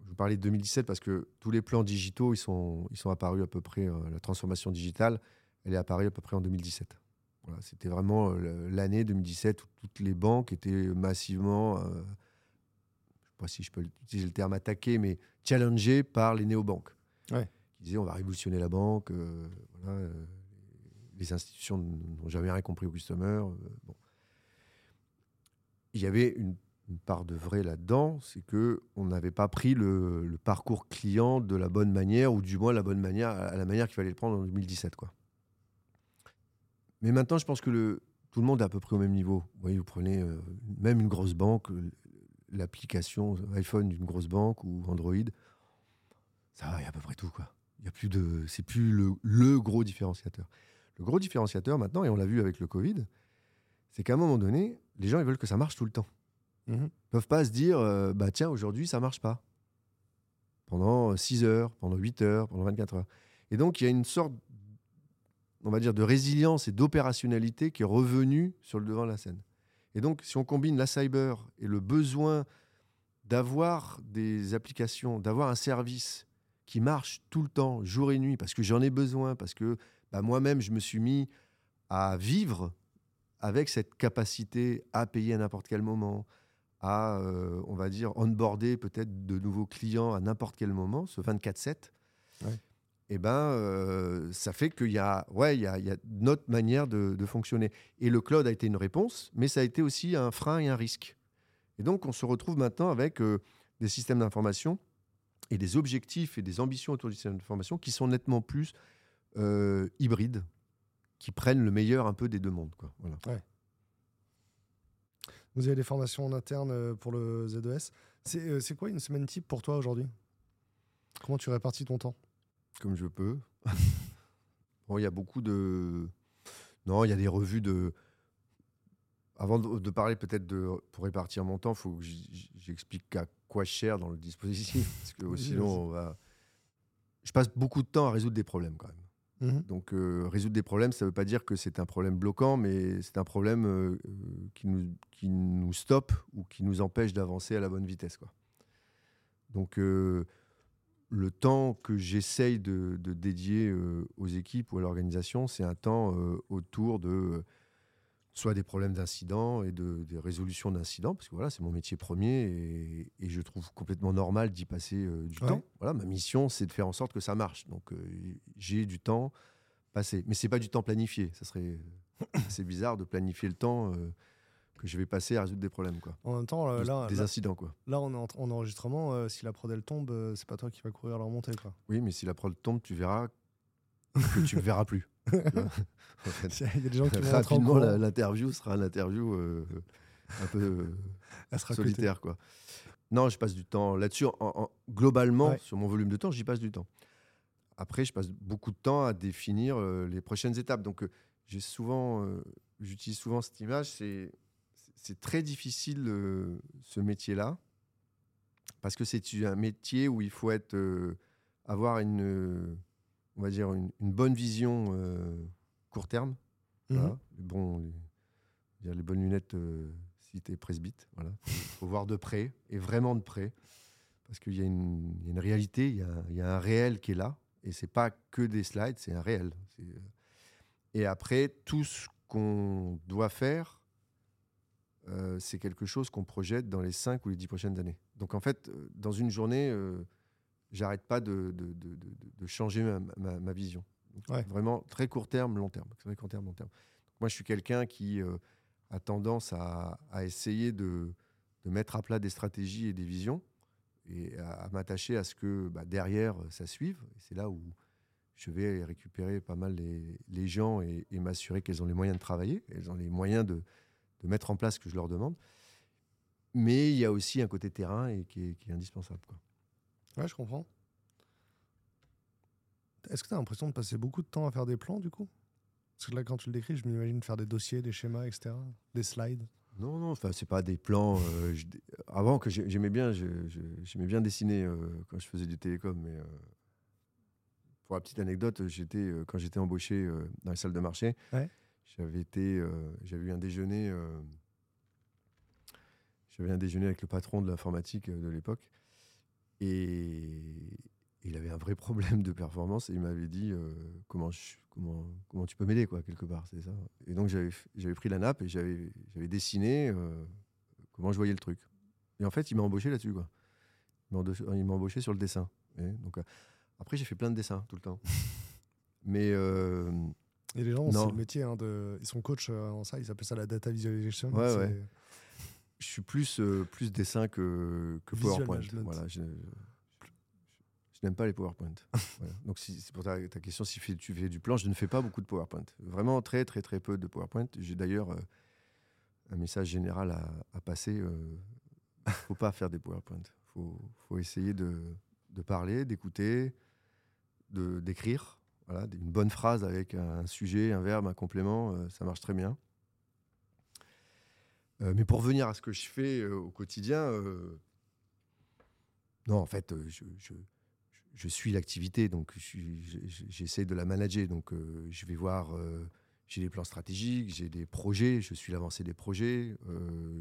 vous parlais de 2017 parce que tous les plans digitaux, ils sont, ils sont apparus à peu près. la transformation digitale, elle est apparue à peu près en 2017. Voilà, C'était vraiment l'année 2017 où toutes les banques étaient massivement, je ne sais pas si je peux utiliser le terme attaquées, mais challengées par les néobanques. Ouais. Qui disaient on va révolutionner la banque, voilà, les institutions n'ont jamais rien compris au customer. bon il y avait une, part de vrai là-dedans, c'est que on n'avait pas pris le, parcours client de la bonne manière, ou du moins la bonne manière, à la manière qu'il fallait le prendre en 2017. Quoi. Mais maintenant, je pense que le, tout le monde est à peu près au même niveau. Vous voyez, vous prenez euh, même une grosse banque, l'application iPhone d'une grosse banque ou Android, ça va, il y a à peu près tout. Quoi. Il y a plus de, c'est plus le, le, gros différenciateur. Le gros différenciateur maintenant, et on l'a vu avec le Covid, c'est qu'à un moment donné, les gens ils veulent que ça marche tout le temps. Mmh ils ne peuvent pas se dire, euh, bah tiens, aujourd'hui ça marche pas. Pendant 6 heures, pendant 8 heures, pendant 24 heures. Et donc il y a une sorte, on va dire, de résilience et d'opérationnalité qui est revenue sur le devant de la scène. Et donc si on combine la cyber et le besoin d'avoir des applications, d'avoir un service qui marche tout le temps, jour et nuit, parce que j'en ai besoin, parce que bah, moi-même je me suis mis à vivre avec cette capacité à payer à n'importe quel moment, à, euh, on va dire, onboarder peut-être de nouveaux clients à n'importe quel moment, ce 24-7, et eh ben, euh, ça fait qu'il y, a, ouais, il y, a, il y a notre manière de, fonctionner. Et le cloud a été une réponse, mais ça a été aussi un frein et un risque. Et donc, on se retrouve maintenant avec euh, des systèmes d'information et des objectifs et des ambitions autour du système d'information qui sont nettement plus hybrides qui prennent le meilleur un peu des deux mondes. Quoi. Voilà. Vous avez des formations en interne euh, pour le Z2S. Euh, c'est quoi une semaine type pour toi aujourd'hui? Comment tu répartis ton temps? Comme je peux. bon, il y a beaucoup de. Non, il y a des revues de. Avant de, parler peut-être de pour répartir mon temps, il faut que j'explique à quoi je cher dans le dispositif. parce que sinon, on va... je passe beaucoup de temps à résoudre des problèmes quand même. Mhm. Donc euh, résoudre des problèmes, ça ne veut pas dire que c'est un problème bloquant, mais c'est un problème euh, qui, nous, qui nous stoppe ou qui nous empêche d'avancer à la bonne vitesse. Quoi. Donc euh, le temps que j'essaye de, dédier aux équipes ou à l'organisation, c'est un temps autour de soit des problèmes d'incidents et de, des résolutions d'incidents, parce que voilà, c'est mon métier premier et, je trouve complètement normal d'y passer euh, du temps. Voilà, ma mission, c'est de faire en sorte que ça marche. Donc, euh, j'ai du temps passé. Mais c'est pas du temps planifié. Ça serait c'est bizarre de planifier le temps euh, que je vais passer à résoudre des problèmes. Quoi. En même temps, là, des incidents. Quoi. Là, on est en, en enregistrement. si la prod elle tombe, c'est pas toi qui va courir la remontée. Quoi. Oui, mais si la prod tombe, tu verras que tu ne verras plus. Il y a des gens qui vont Rapidement, l'interview sera une interview euh, un peu solitaire. Quoi. Non, je passe du temps là-dessus. globalement, sur mon volume de temps, j'y passe du temps. Après, je passe beaucoup de temps à définir euh, les prochaines étapes. Donc, euh, j'ai souvent, j'utilise souvent cette image. C'est, c'est très difficile ce métier-là parce que c'est un métier où il faut être, avoir une on va dire, une, bonne vision euh, court terme. Mhm. les, bons, les, les, bonnes lunettes euh, si tu es presbyte. Voilà. Il faut voir de près, et vraiment de près. Parce qu'il y, a une réalité, il y a, un réel qui est là. Et c'est pas que des slides, c'est un réel. Euh, et après, tout ce qu'on doit faire, c'est quelque chose qu'on projette dans les 5 ou les 10 prochaines années. Donc en fait, dans une journée, j'arrête pas de, de, de, de, changer ma, ma, vision. Vraiment très court terme, long terme. Très court terme, long terme. moi, je suis quelqu'un qui euh, a tendance à, à essayer de, mettre à plat des stratégies et des visions et à, m'attacher à ce que bah, derrière, ça suive. Et c'est là où je vais récupérer pas mal les, les gens et, m'assurer qu'elles ont les moyens de travailler, elles ont les moyens de, de mettre en place ce que je leur demande. Mais il y a aussi un côté terrain et qui, est, qui est indispensable. Quoi. Ouais, je comprends. Est-ce que tu as l'impression de passer beaucoup de temps à faire des plans, du coup? Parce que là, quand tu le décris, je m'imagine faire des dossiers, des schémas, etc., des slides. Non, non, enfin, c'est pas des plans. Euh, avant, que j'aimais bien, j'aimais bien dessiner euh, quand je faisais du télécom, mais euh, pour la petite anecdote, j'étais quand j'étais embauché dans les salles de marché, j'avais été, euh, j'avais eu un déjeuner, euh, j'avais un déjeuner avec le patron de l'informatique de l'époque, et il avait un vrai problème de performance et il m'avait dit comment, comment, comment tu peux m'aider quoi quelque part c'est ça. Et donc j'avais j'avais pris la nappe et j'avais j'avais dessiné comment je voyais le truc. Et en fait il m'a embauché là-dessus quoi. Il m'a embauché sur le dessin donc après j'ai fait plein de dessins tout le temps. Mais et les gens, c'est le métier. Hein, de... Ils sont coachs euh, en ça, ils appellent ça la data visualization. Ouais, ouais. Je suis plus, euh, plus dessin que, que PowerPoint. Voilà, je, n'aime pas les PowerPoint. Donc, c'est pour ta, ta, question, si tu fais du plan, je ne fais pas beaucoup de PowerPoint. Vraiment très, très, très peu de PowerPoint. J'ai d'ailleurs euh, un message général à, à passer. Il ne faut pas faire des PowerPoint. Il faut, faut, essayer de, de parler, d'écouter, d'écrire une bonne phrase avec un sujet, un verbe, un complément, euh, ça marche très bien. Euh, mais pour revenir à ce que je fais euh, au quotidien, non, en fait, je, suis l'activité, donc j'essaie de la manager. Donc, je vais voir, j'ai des plans stratégiques, j'ai des projets, je suis l'avancée des projets,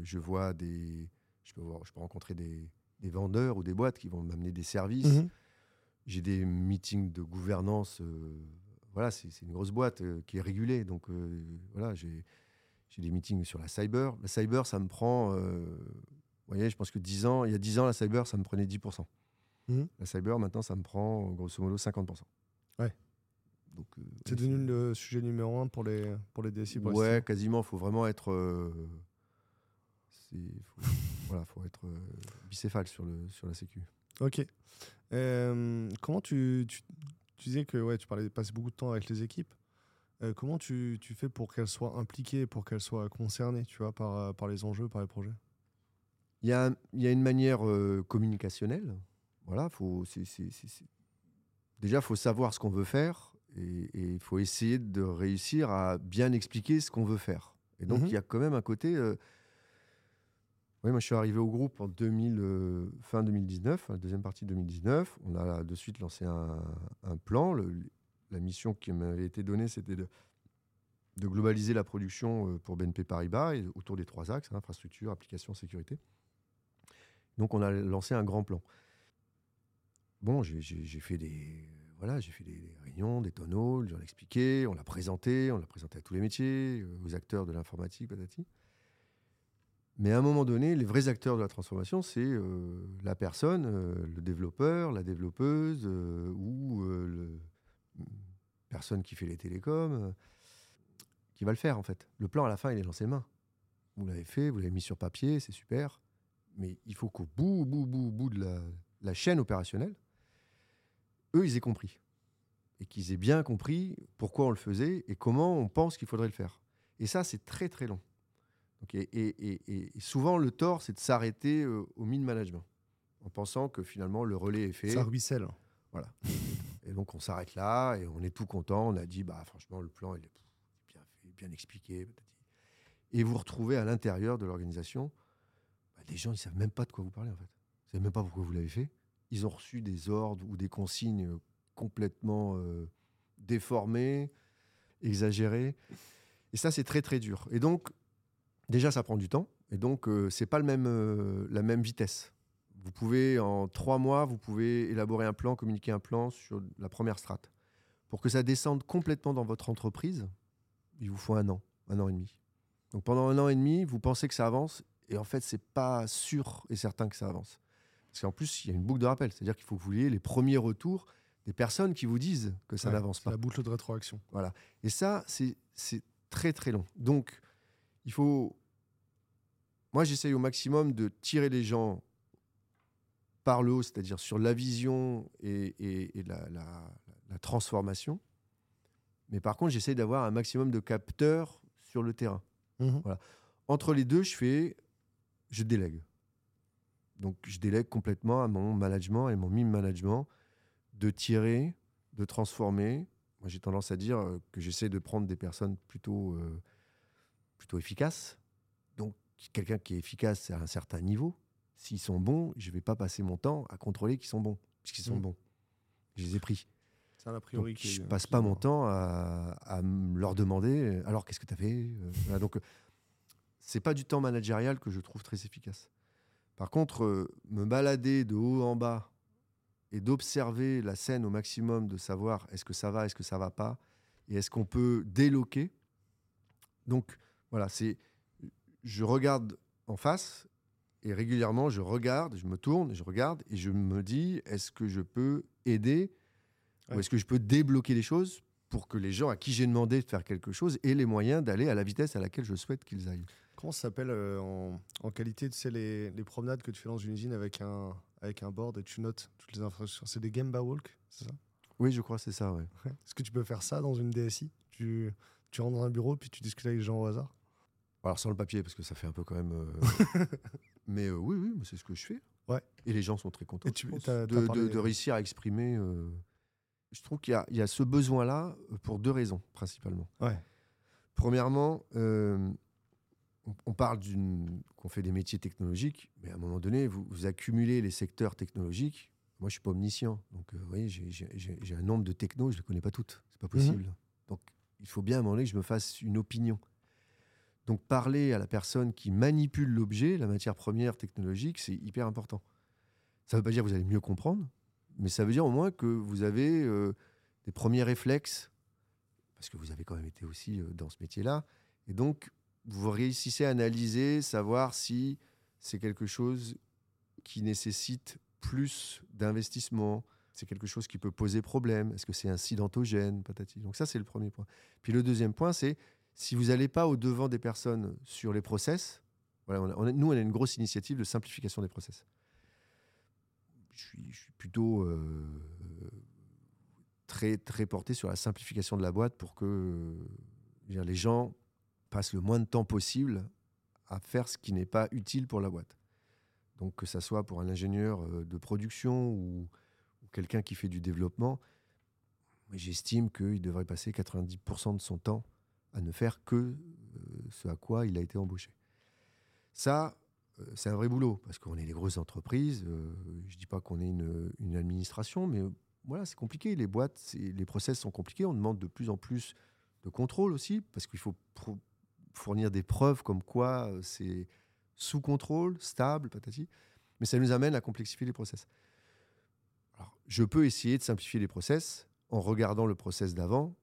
je vois des, je peux, rencontrer des, vendeurs ou des boîtes qui vont m'amener des services. Mmh j'ai des meetings de gouvernance. Euh, voilà, c'est une grosse boîte euh, qui est régulée. Donc euh, voilà, j'ai des meetings sur la cyber. La cyber, ça me prend. vous voyez, je pense que 10 ans, il y a 10 ans, la cyber, ça me prenait 10%. Mmh. La cyber, maintenant, ça me prend grosso modo 50%. Ouais. c'est devenu le sujet numéro un pour les, pour les DSI Ouais, quasiment. Il faut vraiment être. faut, voilà, faut être bicéphale sur, le, sur la sécu. Ok. Euh, comment tu, tu, disais que ouais, tu parlais de passer beaucoup de temps avec les équipes. Euh, comment tu, tu, fais pour qu'elles soient impliquées, pour qu'elles soient concernées tu vois, par, par les enjeux, par les projets? Il y a, y a, une manière euh, communicationnelle. Voilà, faut, Déjà, il faut savoir ce qu'on veut faire et il faut essayer de réussir à bien expliquer ce qu'on veut faire. Et donc, mhm. il y a quand même un côté oui, moi je suis arrivé au groupe en 2000, euh, fin 2019, la deuxième partie 2019. On a de suite lancé un, plan. la mission qui m'avait été donnée, c'était de, globaliser la production euh, pour BNP Paribas autour des trois axes, hein, infrastructure, application, sécurité. Donc on a lancé un grand plan. Bon, j'ai fait des voilà, j'ai fait des, réunions, des tonneaux, j'en ai expliqué, on l'a présenté, on l'a présenté à tous les métiers, euh, aux acteurs de l'informatique, patati. Mais à un moment donné, les vrais acteurs de la transformation, c'est euh, la personne, euh, le développeur, la développeuse euh, ou la personne qui fait les télécoms, qui va le faire en fait. Le plan à la fin, il est dans ses mains. Vous l'avez fait, vous l'avez mis sur papier, c'est super. Mais il faut qu'au bout, bout, bout, bout de la, la chaîne opérationnelle, eux, ils aient compris. Et qu'ils aient bien compris pourquoi on le faisait et comment on pense qu'il faudrait le faire. Et ça, c'est très très long et, souvent, le tort, c'est de s'arrêter euh, au mid-management, en pensant que finalement, le relais est fait. Ça ruisselle. Voilà. et donc, on s'arrête là, et on est tout content. On a dit, bah, franchement, le plan, il est bien fait, bien expliqué. Et vous retrouvez à l'intérieur de l'organisation, bah, des gens, ils ne savent même pas de quoi vous parlez, en fait. Ils ne savent même pas pourquoi vous l'avez fait. Ils ont reçu des ordres ou des consignes complètement euh, déformées, exagérées. Et ça, c'est très, très dur. Et donc, Déjà, ça prend du temps, et donc euh, c'est pas le même, euh, la même vitesse. Vous pouvez, en trois mois, vous pouvez élaborer un plan, communiquer un plan sur la première strate. Pour que ça descende complètement dans votre entreprise, il vous faut un an, un an et demi. Donc pendant un an et demi, vous pensez que ça avance, et en fait, c'est pas sûr et certain que ça avance. Parce qu'en plus, il y a une boucle de rappel, c'est-à-dire qu'il faut que vous ayez les premiers retours des personnes qui vous disent que ça n'avance pas. La boucle de rétroaction. Voilà. Et ça, c'est très très long. Donc, il faut moi, j'essaye au maximum de tirer les gens par le haut, c'est-à-dire sur la vision et, la, transformation. Mais par contre, j'essaye d'avoir un maximum de capteurs sur le terrain. Mmh voilà. Entre les deux, je fais, je délègue. Donc, je délègue complètement à mon management et mon mime management de tirer, de transformer. Moi, j'ai tendance à dire euh, que j'essaie de prendre des personnes plutôt, euh, plutôt efficaces, quelqu'un qui est efficace à un certain niveau, s'ils sont bons, je ne vais pas passer mon temps à contrôler qu'ils sont bons, puisqu'ils sont mmh. bons. Je les ai pris. C'est un a priori Donc, je passe qui pas mon temps à, leur demander euh, alors qu'est-ce que tu as fait Euh, voilà, Donc, euh, c'est pas du temps managérial que je trouve très efficace. Par contre, euh, me balader de haut en bas et d'observer la scène au maximum, de savoir est-ce que ça va, est-ce que ça va pas, et est-ce qu'on peut déloquer. Donc, voilà, c'est. Je regarde en face et régulièrement, je regarde, je me tourne, je regarde et je me dis est-ce que je peux aider Ouais. ou est-ce que je peux débloquer les choses pour que les gens à qui j'ai demandé de faire quelque chose aient les moyens d'aller à la vitesse à laquelle je souhaite qu'ils aillent. Comment ça s'appelle euh, en, en qualité Tu sais, les, les promenades que tu fais dans une usine avec un, avec un board et tu notes toutes les infrastructures? C'est des Gemba Walk, c'est ça? Oui, je crois que c'est ça. Ouais. Est-ce que tu peux faire ça dans une DSI tu, tu rentres dans un bureau puis tu discutes avec les gens au hasard? Alors sans le papier, parce que ça fait un peu quand même. euh, Mais euh, oui, oui, mais c'est ce que je fais. Ouais. Et les gens sont très contents Et tu- je pense, t'as- de, t'as parlé- de- de réussir à exprimer. euh, Je trouve qu'il y a, il y a ce besoin-là pour deux raisons, principalement. Ouais. Premièrement, euh, on, on parle d'une qu'on fait des métiers technologiques, mais à un moment donné, vous, vous accumulez les secteurs technologiques. Moi, je suis pas omniscient, donc euh, vous voyez, j'ai- j'ai j'ai- j'ai un nombre de technos, je les connais pas toutes. C'est pas possible. Donc, il faut bien à un moment donné que je me fasse une opinion. Donc, parler à la personne qui manipule l'objet, la matière première technologique, c'est hyper important. Ça ne veut pas dire que vous allez mieux comprendre, mais ça veut dire au moins que vous avez euh, des premiers réflexes, parce que vous avez quand même été aussi euh, dans ce métier-là, et donc vous réussissez à analyser, savoir si c'est quelque chose qui nécessite plus d'investissement, c'est quelque chose qui peut poser problème, est-ce que c'est incidentogène, patati. Donc ça, c'est le premier point. Puis le deuxième point, c'est si vous n'allez pas au-devant des personnes sur les process, nous, on a une grosse initiative de simplification des process. Je suis, plutôt euh, très, très porté sur la simplification de la boîte pour que les gens passent le moins de temps possible à faire ce qui n'est pas utile pour la boîte. Donc que ça soit pour un ingénieur euh, de production ou, quelqu'un qui fait du développement, j'estime qu'il devrait passer 90% de son temps à ne faire que euh, ce à quoi il a été embauché. Ça, euh, c'est un vrai boulot, parce qu'on est des grosses entreprises. euh, je ne dis pas qu'on est une, administration, mais voilà, c'est compliqué. Les boîtes, les process sont compliqués. On demande de plus en plus de contrôle aussi, parce qu'il faut fournir des preuves comme quoi c'est sous contrôle, stable, patati. Mais ça nous amène à complexifier les process. Je peux essayer de simplifier les process en regardant le process d'avant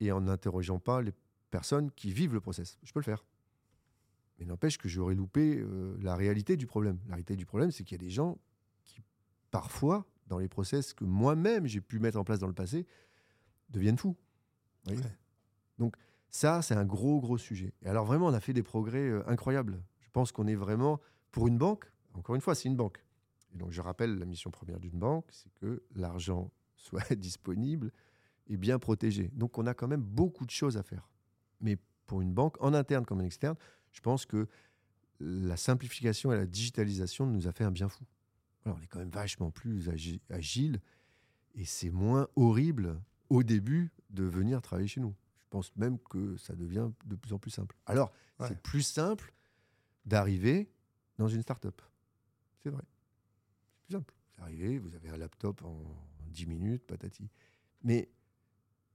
et en n'interrogeant pas les personnes qui vivent le process. Je peux le faire. Mais n'empêche que j'aurais loupé euh, la réalité du problème. La réalité du problème, c'est qu'il y a des gens qui, parfois, dans les process que moi-même j'ai pu mettre en place dans le passé, deviennent fous. Ouais. Donc ça, c'est un gros, gros sujet. Et alors vraiment, on a fait des progrès euh, incroyables. Je pense qu'on est vraiment, pour une banque, encore une fois, c'est une banque. Et donc je rappelle, la mission première d'une banque, c'est que l'argent soit disponible et bien protégé. Donc on a quand même beaucoup de choses à faire. Mais pour une banque, en interne comme en externe, je pense que la simplification et la digitalisation nous a fait un bien fou. Voilà, on est quand même vachement plus agi- agile et c'est moins horrible au début de venir travailler chez nous. Je pense même que ça devient de plus en plus simple. Alors, Ouais. c'est plus simple d'arriver dans une start-up. C'est vrai. C'est plus simple. Vous arrivez, vous avez un laptop en 10 minutes, patati. Mais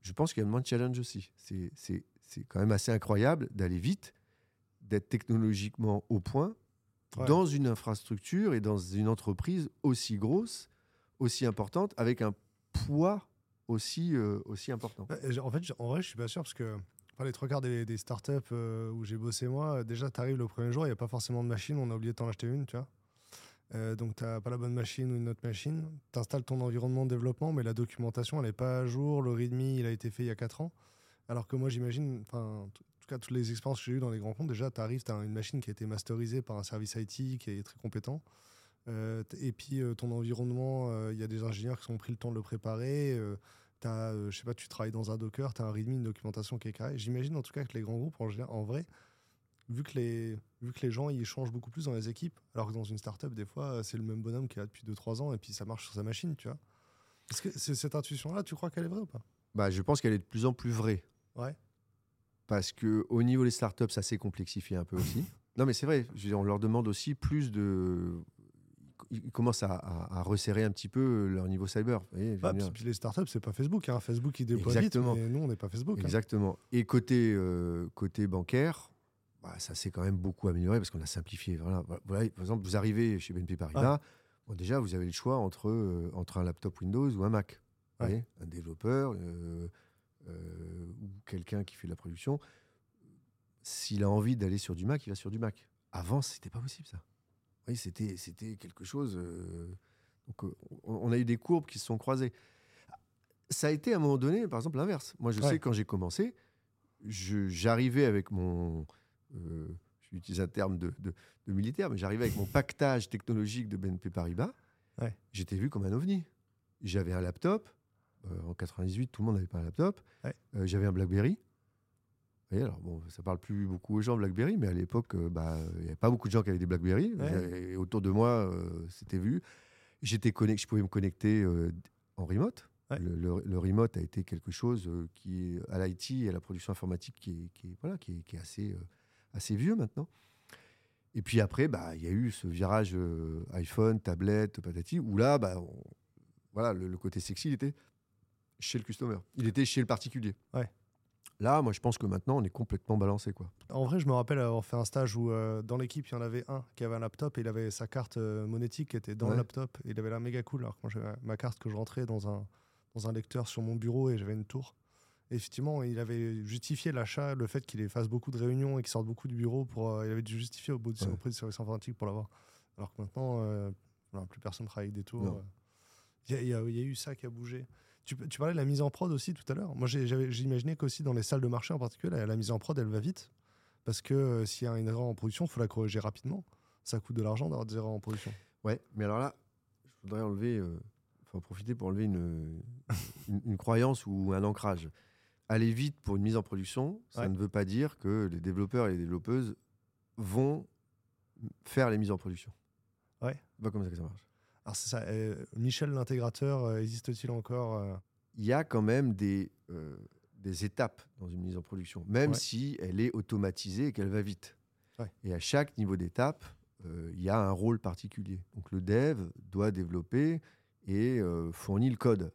je pense qu'il y a moins de challenge aussi. C'est- C'est quand même assez incroyable d'aller vite, d'être technologiquement au point, Ouais. dans une infrastructure et dans une entreprise aussi grosse, aussi importante, avec un poids aussi, euh, aussi important. J'ai- En fait, en vrai, je suis pas sûr parce que enfin, les trois quarts des, des startups euh, où j'ai bossé moi, déjà, tu arrives le premier jour, il n'y a pas forcément de machine, on a oublié de t'en acheter une, tu vois. Euh, donc, tu n'as pas la bonne machine ou une autre machine. Tu installes ton environnement de développement, mais la documentation, elle n'est pas à jour. Le README, il a été fait il y a 4 ans. Alors que moi, j'imagine, en tout cas, toutes les expériences que j'ai eues dans les grands comptes, déjà, tu arrives, tu as une machine qui a été masterisée par un service IT qui est très compétent. Euh, et puis, euh, ton environnement, euh, il y a des ingénieurs qui ont pris le temps de le préparer. euh, je sais pas, tu travailles dans un Docker, tu as un README, une documentation qui est carrée. J'imagine en tout cas que les grands groupes, en, vrai, vu que, les, vu que les gens ils changent beaucoup plus dans les équipes, alors que dans une startup, des fois, c'est le même bonhomme qui est là depuis 2-3 ans et puis ça marche sur sa machine, tu vois. Est-ce que cette intuition-là, tu crois qu'elle est vraie ou pas? Bah, je pense qu'elle est de plus en plus vraie. Ouais. Parce que au niveau des startups, ça s'est complexifié un peu aussi. non, mais c'est vrai. je veux dire, on leur demande aussi plus de. ils commencent à, à- à resserrer un petit peu leur niveau cyber. Voyez, Ah, puis les startups, c'est pas Facebook. Hein. Facebook, il déploie Exactement. vite, mais nous, on n'est pas Facebook. hein. Exactement. Et côté, euh, côté bancaire, bah, ça s'est quand même beaucoup amélioré parce qu'on a simplifié. Voilà. Voilà, par exemple, vous arrivez chez BNP Paribas, bon, déjà, vous avez le choix entre, euh, entre un laptop Windows ou un Mac. Vous Ouais. voyez, un développeur euh, euh, ou quelqu'un qui fait de la production. S'il a envie d'aller sur du Mac, il va sur du Mac. Avant, c'était pas possible, ça. Voyez, c'était, c'était quelque chose. euh, donc, euh, on, on a eu des courbes qui se sont croisées. Ça a été à un moment donné, par exemple, l'inverse. Moi, je Ouais. sais, quand j'ai commencé, j'arrivais avec mon. euh, je vais utiliser un terme de, de- de militaire, mais j'arrivais avec mon pactage technologique de BNP Paribas. Ouais. J'étais vu comme un ovni. J'avais un laptop. Euh, en 98, tout le monde n'avait pas un laptop. Ouais. Euh, J'avais un BlackBerry. Voyez, alors bon, ça parle plus beaucoup aux gens BlackBerry, mais à l'époque, euh, bah, il n'y avait pas beaucoup de gens qui avaient des BlackBerry. Ouais. Et autour de moi, c'était vu. J'étais connecté, je pouvais me connecter en remote. Ouais. Le, le- le remote a été quelque chose qui est à l'IT et à la production informatique qui est, qui est- voilà, qui est, qui est assez, euh, assez vieux maintenant. Et puis après, bah, il y a eu ce virage euh, iPhone, tablette, patati, où là, bah, on- voilà, le, le côté sexy, il était chez le customer. Il était chez le particulier. Ouais. Là, moi, je pense que maintenant, on est complètement balancé. Quoi. En vrai, je me rappelle avoir fait un stage où euh, dans l'équipe, il y en avait un qui avait un laptop et il avait sa carte euh, monétique qui était dans Ouais. le laptop. Et il avait l'air méga cool. Alors que moi, j'avais ma carte que je rentrais dans un, dans un lecteur sur mon bureau et j'avais une tour. Et effectivement, il avait justifié l'achat, le fait qu'il fasse beaucoup de réunions et qu'il sorte beaucoup du bureau. Pour, euh, il avait dû justifier au bout de Ouais. auprès du service informatique pour l'avoir. Alors que maintenant, plus personne travaille avec des tours. Y, y il y a eu ça qui a bougé. Tu, tu parlais de la mise en prod aussi tout à l'heure. Moi, j'imaginais qu'aussi dans les salles de marché en particulier, la, la mise en prod, elle va vite. Parce que euh, s'il y a une erreur en production, il faut la corriger rapidement. Ça coûte de l'argent d'avoir des erreurs en production. Ouais, mais alors là, je voudrais enlever, euh, enfin, en profiter pour enlever une, une, une croyance ou un ancrage. Aller vite pour une mise en production, ça Ouais. ne veut pas dire que les développeurs et les développeuses vont faire les mises en production. Ouais. Pas comme ça que ça marche. Alors c'est ça. euh, Michel l'intégrateur, euh, existe-t-il encore euh, Il y a quand même des, des étapes dans une mise en production, même Ouais. si elle est automatisée et qu'elle va vite. Ouais. Et à chaque niveau d'étape, il y a un rôle particulier. Donc le dev doit développer et fournit le code.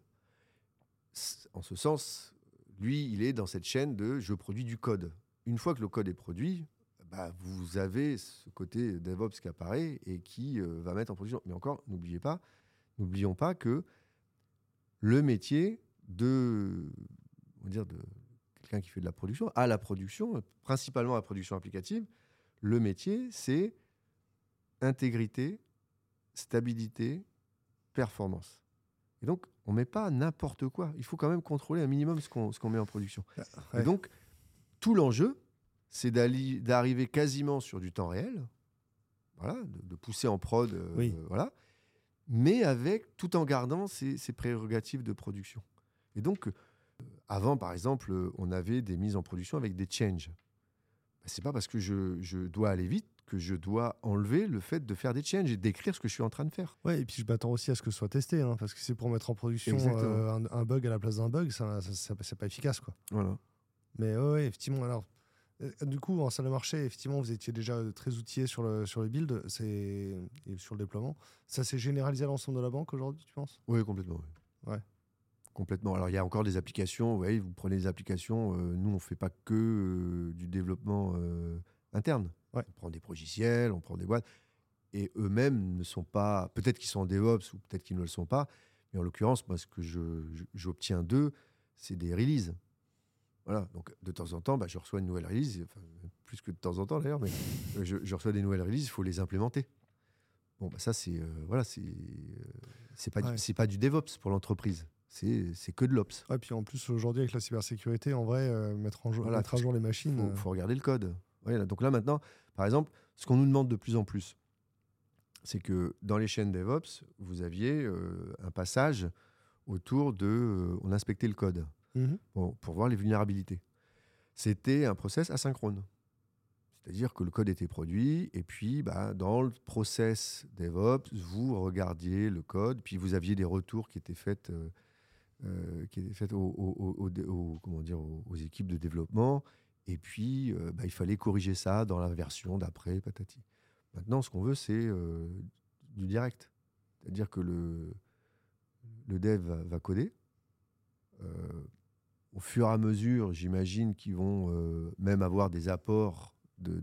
En ce sens, lui, il est dans cette chaîne de je produis du code. Une fois que le code est produit, bah, vous avez ce côté DevOps qui apparaît et qui euh, va mettre en production. Mais encore, n'oubliez pas, n'oublions pas que le métier de, on va dire de quelqu'un qui fait de la production, à la production, principalement la production applicative, le métier, c'est intégrité, stabilité, performance. Et donc, on ne met pas n'importe quoi. Il faut quand même contrôler un minimum ce qu'on ce qu'on met en production. Ouais. Et donc, tout l'enjeu, c'est d'arriver quasiment sur du temps réel, voilà, de, de pousser en prod, euh, Oui. voilà, mais avec tout en gardant ses, ses prérogatives de production. Et donc, euh, avant, par exemple, euh, on avait des mises en production avec des changes. Ben, c'est pas parce que je, je dois aller vite que je dois enlever le fait de faire des changes et d'écrire ce que je suis en train de faire. Ouais, et puis je m'attends aussi à ce que ce soit testé, hein, parce que c'est pour mettre en production euh, un, un bug à la place d'un bug, ça, ça- ça- c'est pas efficace, quoi. Voilà. Mais ouais, ouais, effectivement, alors. Euh, Du coup, en salle de marché, effectivement, vous étiez déjà euh, très outillé sur le, sur le build et sur le déploiement. Ça s'est généralisé à l'ensemble de la banque aujourd'hui, tu penses? Oui, complètement. oui. Ouais. Complètement. Alors, il y a encore des applications. Vous voyez, vous prenez des applications. euh, nous, on ne fait pas que euh, du développement euh, interne. Ouais. On prend des logiciels, on prend des boîtes. Et eux-mêmes ne sont pas. Peut-être qu'ils sont en DevOps ou peut-être qu'ils ne le sont pas. Mais en l'occurrence, moi, ce que je- je- j'obtiens d'eux, c'est des releases. Voilà. Donc, de temps en temps, bah, je reçois une nouvelle release. Enfin, plus que de temps en temps, d'ailleurs. Mais je, je reçois des nouvelles releases. Il faut les implémenter. Bon, bah, ça, c'est. euh, voilà, c'est. euh, c'est pas, du- Ouais. c'est pas du DevOps pour l'entreprise. C'est que de l'Ops. Ouais, puis en plus, aujourd'hui, avec la cybersécurité, en vrai, euh, mettre, en Voilà, mettre à jour les Il machines. faut, euh, faut regarder le code. Voilà, donc là, maintenant, par exemple, ce qu'on nous demande de plus en plus, c'est que dans les chaînes DevOps, vous aviez un passage autour de. on inspectait le code bon, pour voir les vulnérabilités. C'était un process asynchrone. C'est-à-dire que le code était produit, et puis bah, dans le process DevOps, vous regardiez le code, puis vous aviez des retours qui étaient faits, euh, euh, qui étaient aux, aux- équipes de développement, et puis euh, bah, il fallait corriger ça dans la version d'après, patati. Maintenant, ce qu'on veut, c'est du direct. C'est-à-dire que le, le dev va, coder. Au fur et à mesure, j'imagine qu'ils vont euh, même avoir des apports de,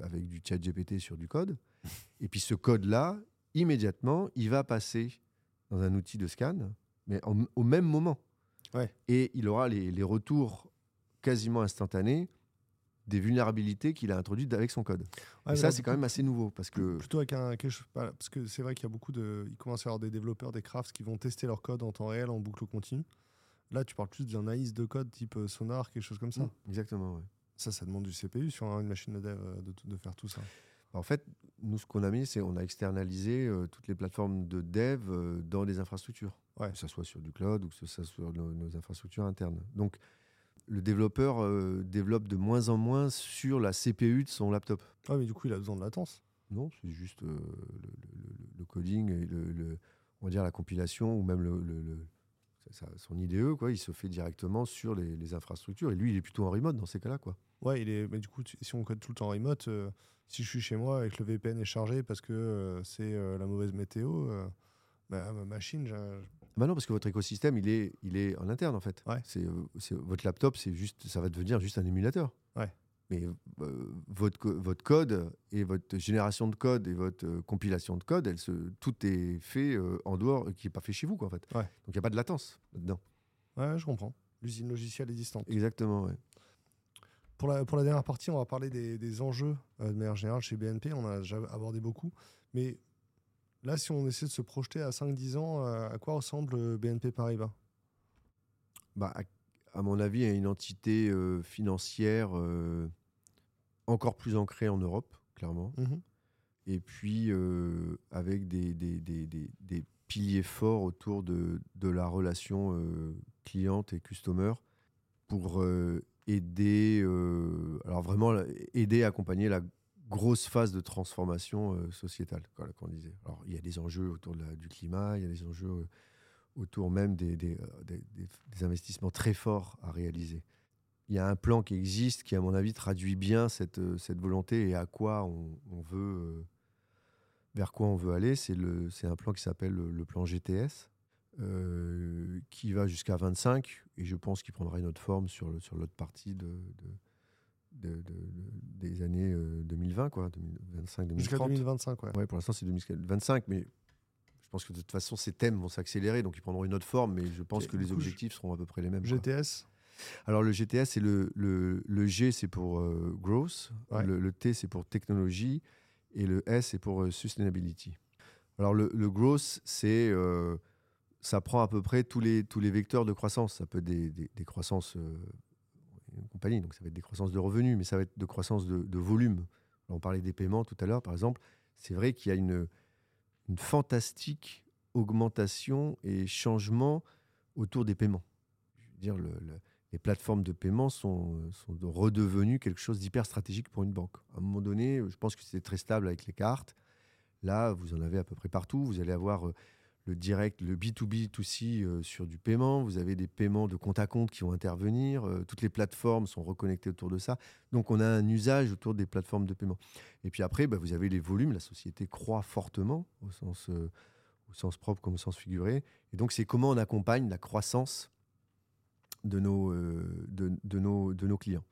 avec du chat GPT sur du code. Et puis ce code-là, immédiatement, il va passer dans un outil de scan, mais au même moment. Et il aura les, les, retours quasiment instantanés des vulnérabilités qu'il a introduites avec son code. et ça, c'est quand même assez nouveau. Parce que... Plutôt avec un. Parce que c'est vrai qu'il y a beaucoup de. Il commence à y avoir des développeurs, des crafts qui vont tester leur code en temps réel, en boucle continue. Là, tu parles plus d'un AIS de code type euh, Sonar, quelque chose comme ça. Mmh, exactement, Ça, ça demande du CPU sur une machine de dev euh, de, de faire tout ça. En fait, nous, ce qu'on a mis, c'est on a externalisé euh, toutes les plateformes de dev dans des infrastructures. Que ce soit sur du cloud ou que ce soit sur nos infrastructures internes. Donc, le développeur euh, développe de moins en moins sur la CPU de son laptop. Ah, mais du coup, il a besoin de latence. Non, c'est juste le, coding et le, on va dire la compilation ou même le, son IDE, quoi, il se fait directement sur les, infrastructures. Et lui, il est plutôt en remote dans ces cas-là. Quoi. Ouais, il est, mais du coup, si on code tout le temps en remote, euh, si je suis chez moi et que le VPN est chargé parce que c'est la mauvaise météo, bah, ma machine, bah non, parce que votre écosystème, il est, il est en interne, en fait. Ouais. C'est, votre laptop, c'est juste, ça va devenir juste un émulateur. Ouais. Mais euh, votre, votre code et votre génération de code et votre euh, compilation de code, elle se, tout est fait euh, en dehors, qui n'est pas fait chez vous, quoi, en fait. Ouais. Donc il n'y a pas de latence là-dedans. Ouais, je comprends. L'usine logicielle est distante. Exactement, ouais. Pour la, pour la dernière partie, on va parler des, des enjeux de manière générale chez BNP. On a déjà abordé beaucoup. Mais Là, si on essaie de se projeter à 5-10 ans, à quoi ressemble BNP Paribas? Bah, à, mon avis, à une entité euh, financière encore plus ancrée en Europe, clairement. Mhm. Et puis, avec des, des, des, des, piliers forts autour de, de la relation cliente et customer pour aider, alors vraiment aider, accompagner la grosse phase de transformation euh, sociétale, qu'on disait. Alors, il y a des enjeux autour de la, du climat, il y a des enjeux euh, autour même des, des, euh, des, des, investissements très forts à réaliser. Il y a un plan qui existe qui, à mon avis, traduit bien cette, cette volonté et à quoi on, on veut, vers quoi on veut aller. C'est un plan qui s'appelle le, plan GTS, qui va jusqu'à 25, et je pense qu'il prendra une autre forme sur l'autre sur partie de, de de, des années 2020, euh, quoi, 2025, 2030. Jusqu'à 2025, ouais. Ouais, pour l'instant, c'est 2025, mais pense que de toute façon, ces thèmes vont s'accélérer, donc ils prendront une autre forme, mais je pense que les objectifs seront à peu près les mêmes. GTS Alors, le GTS, c'est le, le, le, G, c'est pour euh, growth, le, T, c'est pour technologie, et le S, c'est pour euh, sustainability. Alors, le, le growth, c'est. ça prend à peu près tous les, tous les vecteurs de croissance. Ça peut être des, des, des croissances compagnie. Donc ça va être des croissances de revenus, mais ça va être de croissance de, volume. on parlait des paiements tout à l'heure, par exemple. C'est vrai qu'il y a une, une fantastique augmentation et changement autour des paiements. Je veux dire, le, les plateformes de paiement sont, sont redevenues quelque chose d'hyper stratégique pour une banque. À un moment donné, je pense que c'était très stable avec les cartes. Là, vous en avez à peu près partout. Vous allez avoir euh, le direct, le B2B, aussi euh, sur du paiement. Vous avez des paiements de compte à compte qui vont intervenir. Euh, toutes les plateformes sont reconnectées autour de ça. Donc, on a un usage autour des plateformes de paiement. Et puis après, bah, vous avez les volumes. La société croît fortement au sens, euh, au sens propre comme au sens figuré. Et donc, c'est comment on accompagne la croissance de nos, de, de, nos, de nos clients.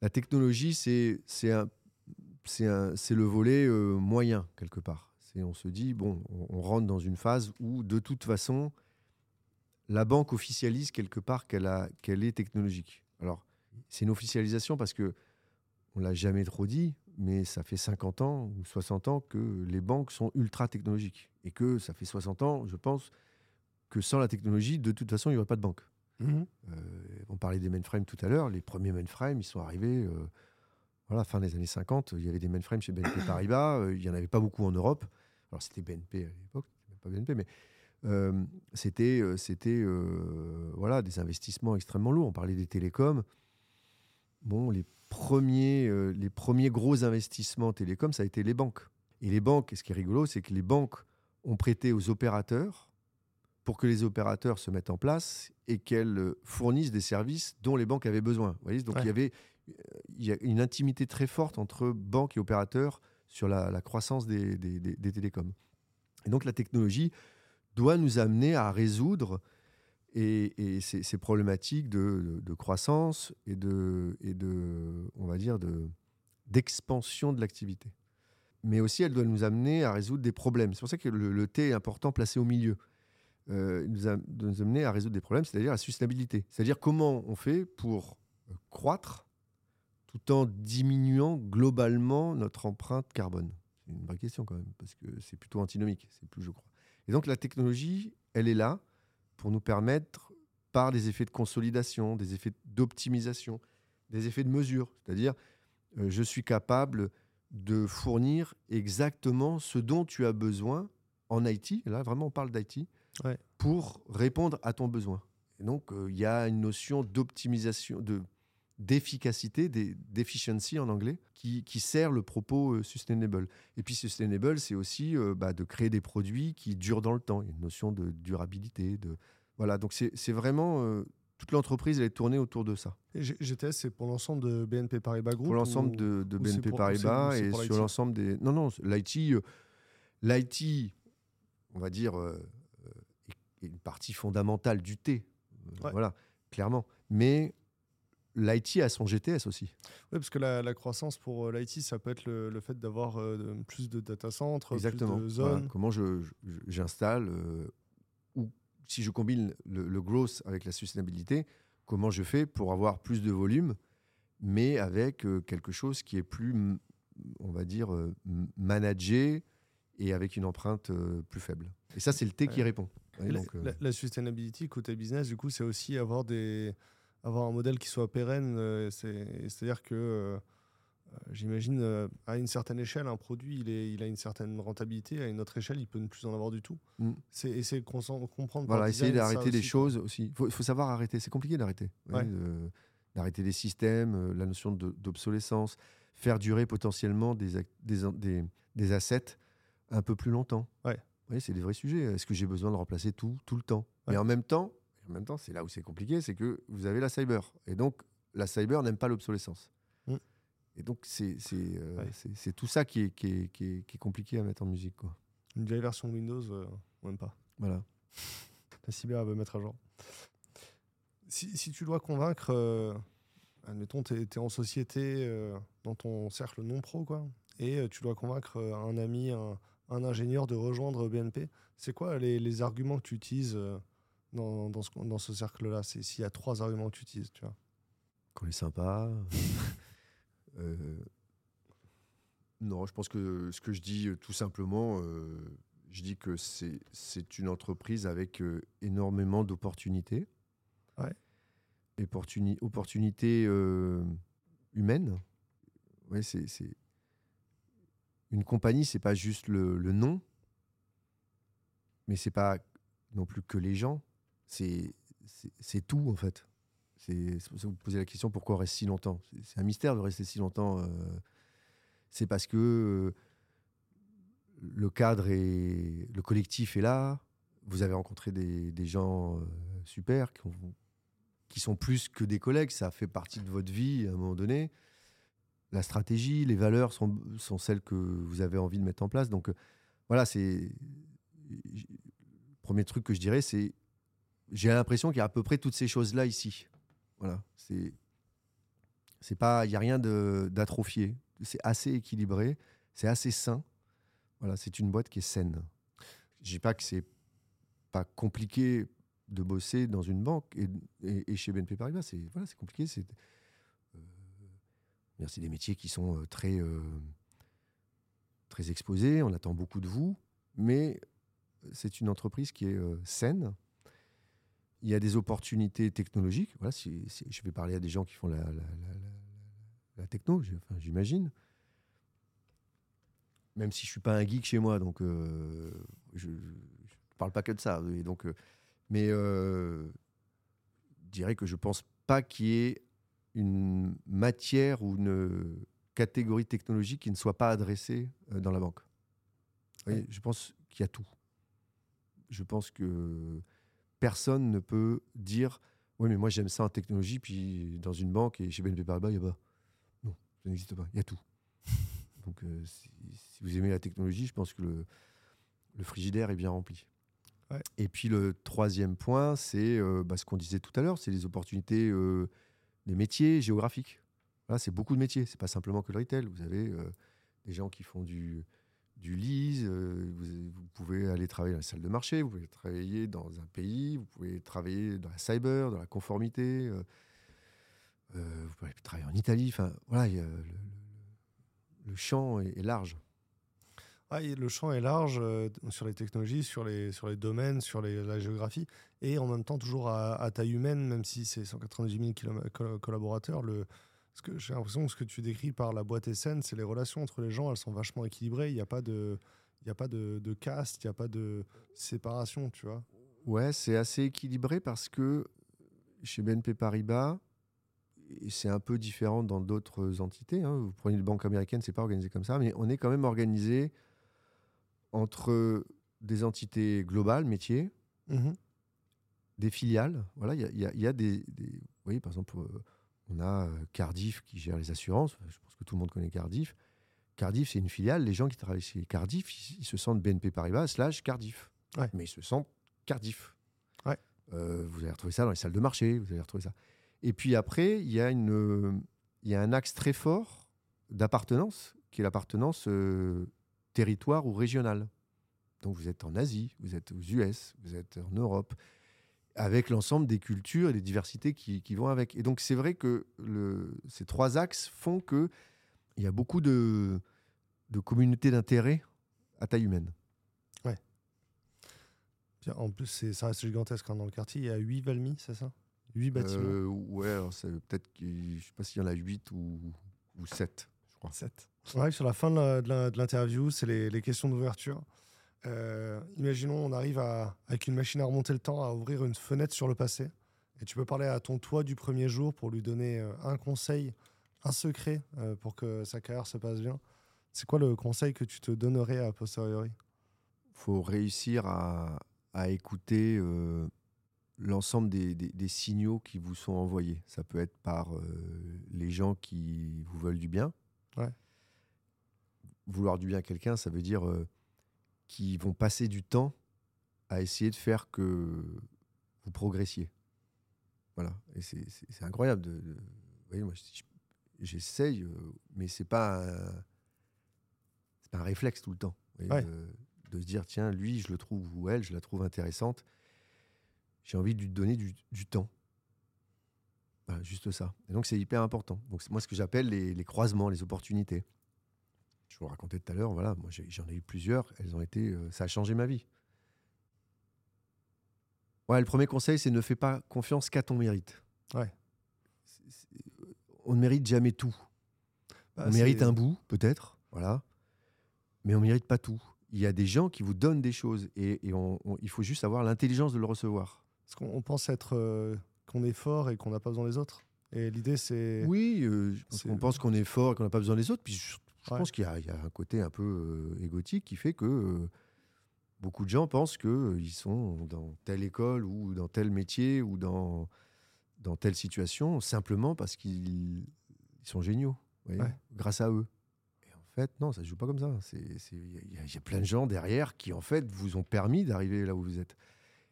La technologie, c'est le volet moyen, quelque part et on se dit, bon, on, rentre dans une phase où, de toute façon, la banque officialise quelque part qu'elle qu'elle est technologique. Alors, c'est une officialisation parce que on l'a jamais trop dit, mais ça fait 50 ans ou 60 ans que les banques sont ultra technologiques. Et que ça fait 60 ans, je pense, que sans la technologie, de toute façon, il n'y aurait pas de banque. Mmh. Euh, on parlait des mainframes tout à l'heure. Les premiers mainframes, ils sont arrivés euh, voilà, fin des années 50. Il y avait des mainframes chez BNP Paribas. Euh, il n'y en avait pas beaucoup en Europe alors c'était BNP à l'époque, même pas BNP, mais euh, c'était euh, c'était euh, voilà des investissements extrêmement lourds. On parlait des télécoms. Bon, les premiers les premiers gros investissements télécoms, ça a été les banques. Et les banques, ce qui est rigolo, c'est que les banques ont prêté aux opérateurs pour que les opérateurs se mettent en place et qu'elles fournissent des services dont les banques avaient besoin. Vous voyez Donc il y avait il y a une intimité très forte entre banques et opérateurs sur la, croissance des, télécoms. Et donc la technologie doit nous amener à résoudre et, ces, problématiques de, croissance et de, on va dire, de, d'expansion de l'activité. Mais aussi, elle doit nous amener à résoudre des problèmes. C'est pour ça que le, T est important placé au milieu. Euh, nous, a, doit nous amener à résoudre des problèmes, c'est-à-dire la sustainabilité. C'est-à-dire comment on fait pour croître tout en diminuant globalement notre empreinte carbone. C'est une vraie question quand même, parce que c'est plutôt antinomique, c'est plus je crois. Et donc la technologie, elle est là pour nous permettre, par des effets de consolidation, des effets d'optimisation, des effets de mesure, c'est-à-dire euh, je suis capable de fournir exactement ce dont tu as besoin en IT, là vraiment on parle d'IT, pour répondre à ton besoin. Et donc euh, il y a une notion d'optimisation, de d'efficacité, d'efficiency en anglais, qui, qui, sert le propos euh, sustainable. Et puis sustainable, c'est aussi bah, de créer des produits qui durent dans le temps. Il y a une notion de durabilité, de voilà. Donc c'est vraiment toute l'entreprise elle est tournée autour de ça. GTS, c'est pour l'ensemble de BNP Paribas Group Pour l'ensemble de, BNP Paribas et sur l'ensemble des. Non, non, l'IT, euh, l'IT, on va dire, euh, est une partie fondamentale du T. Euh, voilà, clairement. Mais l'IT a son GTS aussi. Oui, parce que la, croissance pour l'IT, ça peut être le, fait d'avoir plus de data centers, Exactement. plus de zones. Comment j'installe si je combine le, growth avec la sustainabilité, comment je fais pour avoir plus de volume, mais avec euh, quelque chose qui est plus, on va dire, euh, managé et avec une empreinte euh, plus faible. Et ça, c'est le T qui répond. la, sustainability, côté business, du coup, c'est aussi avoir, des, avoir un modèle qui soit pérenne. C'est-à-dire que euh, j'imagine, euh, à une certaine échelle, un produit, il, est, il a une certaine rentabilité. À une autre échelle, il peut ne plus en avoir du tout. Mm. C'est essayer de comprendre. Voilà, essayer d'arrêter des choses aussi. Il faut, savoir arrêter. C'est compliqué d'arrêter. d'arrêter des systèmes, euh, la notion d'obsolescence, faire durer potentiellement des, des, des, assets un peu plus longtemps. Ouais. Oui, c'est des vrais sujets. Est-ce que j'ai besoin de remplacer tout, tout le temps? Mais en même temps, en même temps, c'est là où c'est compliqué, c'est que vous avez la cyber. Et donc, la cyber n'aime pas l'obsolescence. Et donc, c'est euh, tout ça qui est, qui, est, qui, est, compliqué à mettre en musique. Quoi. Une vieille version de Windows, euh, même pas. Voilà. La cyber veut mettre à jour. Si, si tu dois convaincre, euh, admettons, tu es, en société, dans ton cercle non pro, quoi, et tu dois convaincre un ami, un, un, ingénieur de rejoindre BNP, c'est quoi les, les, arguments que tu utilises dans, dans ce, dans ce cercle-là S'il y a trois arguments que tu utilises, tu vois. Qu'on est sympa. Euh, non, je pense que ce que je dis euh, tout simplement, euh, je dis que c'est une entreprise avec énormément d'opportunités. Ouais. opportunités humaines. Ouais, c'est une compagnie, c'est pas juste le, le nom, mais c'est pas non plus que les gens. C'est tout en fait. C'est vous posez la question pourquoi on reste si longtemps? C'est un mystère de rester si longtemps. Euh, c'est parce que euh, le cadre et le collectif est là. Vous avez rencontré des, gens euh, super qui, qui, sont plus que des collègues. Ça fait partie de votre vie à un moment donné. La stratégie, les valeurs sont, sont celles que vous avez envie de mettre en place. Donc voilà, c'est. Premier truc que je dirais, c'est j'ai l'impression qu'il y a à peu près toutes ces choses-là ici. Voilà, c'est c'est pas, il y a rien d'atrophié. C'est assez équilibré, c'est assez sain. Voilà, c'est une boîte qui est saine. Je dis pas que c'est pas compliqué de bosser dans une banque et, chez BNP Paribas, c'est voilà, c'est compliqué. C'est euh, des métiers qui sont euh, très euh, très exposés. On attend beaucoup de vous, mais c'est une entreprise qui est saine il y a des opportunités technologiques. Voilà, si, je vais parler à des gens qui font la, la, techno, j'imagine. Même si je suis pas un geek chez moi, donc euh, je ne parle pas que de ça. Et donc, euh, mais euh, je dirais que je pense pas qu'il y ait une matière ou une catégorie technologique qui ne soit pas adressée dans la banque. je pense qu'il y a tout. Je pense que personne ne peut dire Oui, mais moi j'aime ça en technologie, puis dans une banque et chez BNP Paribas, il n'y a pas. Non, ça n'existe pas. Il y a tout. Donc, euh, si, vous aimez la technologie, je pense que le, le frigidaire est bien rempli. Ouais. Et puis le troisième point, c'est euh, bah, ce qu'on disait tout à l'heure, c'est les opportunités euh, des métiers géographiques. Voilà, c'est beaucoup de métiers, c'est pas simplement que le retail. Vous avez des gens qui font du, du lease, euh, vous, pouvez aller travailler dans la salle de marché, vous pouvez travailler dans un pays, vous pouvez travailler dans la cyber, dans la conformité, euh, euh, vous pouvez travailler en Italie. Enfin, voilà, il y a le, champ est, large. Ah, le champ est large sur les technologies, sur les, sur les domaines, sur la géographie, et en même temps toujours à, taille humaine, même si c'est 198 000 kilom- col- collaborateurs. Le, ce que j'ai l'impression que ce que tu décris par la boîte SN, c'est les relations entre les gens, elles sont vachement équilibrées. Il n'y a pas de, il a pas de, de caste, il n'y a pas de séparation, tu vois. Ouais, c'est assez équilibré parce que chez BNP Paribas, et c'est un peu différent dans d'autres entités. hein, Vous prenez une banque américaine, c'est pas organisé comme ça, mais on est quand même organisé entre des entités globales, métiers, Mhm. des filiales. Voilà, il y a, y y des, des- Vous voyez, par exemple, euh, on a euh, Cardiff qui gère les assurances. Je pense que tout le monde connaît Cardiff. Cardiff, c'est une filiale. Les gens qui travaillent chez Cardiff, ils, se sentent BNP Paribas slash Cardiff. Ouais. Mais ils se sentent Cardiff. Ouais. Euh, vous allez retrouver ça dans les salles de marché. Vous allez retrouver ça. Et puis après, il y a une, il y a un axe très fort d'appartenance, qui est l'appartenance euh, territoire ou régionale. Donc vous êtes en Asie, vous êtes aux US, vous êtes en Europe, avec l'ensemble des cultures et des diversités qui, qui vont avec. Et donc c'est vrai que le, ces trois axes font que il y a beaucoup de, de communautés d'intérêt à taille humaine. Puis, En plus, c'est- ça reste gigantesque hein, dans le quartier. Il y a 8 Valmy, c'est ça? 8 bâtiments. Euh, ouais, peut-être qu'il- je sais pas s'il y en a 8 ou, ou 7, je crois. 7. On arrive sur la fin de l'interview, c'est les, les questions d'ouverture. Euh, imaginons, on arrive à, avec une machine à remonter le temps, à ouvrir une fenêtre sur le passé. Et tu peux parler à ton toi du premier jour pour lui donner euh, un conseil, un secret euh, pour que sa carrière se passe bien. C'est quoi le conseil que tu te donnerais à posteriori? Faut réussir à, à écouter euh, l'ensemble des, des- des signaux qui vous sont envoyés. Ça peut être par euh, les gens qui vous veulent du bien. Ouais. Vouloir du bien à quelqu'un, ça veut dire euh, qu'ils vont passer du temps à essayer de faire que vous progressiez. Voilà. Et c'est- incroyable. De, de- vous voyez, moi, je- j'essaye, euh, mais c'est pas un- pas un réflexe tout le temps. Vous voyez, Ouais. de- de se dire tiens lui je le trouve ou elle je la trouve intéressante j'ai envie de lui donner du, du temps Voilà, juste ça et donc c'est hyper important donc c'est moi ce que j'appelle les, les croisements les opportunités je vous racontais tout à l'heure voilà moi j'en ai eu plusieurs elles ont été euh, ça a changé ma vie ouais le premier conseil c'est ne fais pas confiance qu'à ton mérite Ouais. On ne mérite jamais tout Bah, on mérite un bout, peut-être, voilà. Mais on mérite pas tout. Il y a des gens qui vous donnent des choses et, et on- on- il faut juste avoir l'intelligence de le recevoir. Parce qu'on on pense être euh, qu'on est fort et qu'on n'a pas besoin des autres. Et l'idée, c'est. Oui, euh, qu'on pense qu'on est fort et qu'on n'a pas besoin des autres. Puis je, Ouais. pense qu'il y, a- il y a un côté un peu euh, égotique qui fait que euh, beaucoup de gens pensent qu'ils sont dans telle école ou dans tel métier ou dans, dans telle situation simplement parce qu'ils ils sont géniaux, vous voyez, Ouais. grâce à eux. Et en fait, non, ça se joue pas comme ça. Il y, a- il y a plein de gens derrière qui, en fait, vous ont permis d'arriver là où vous êtes.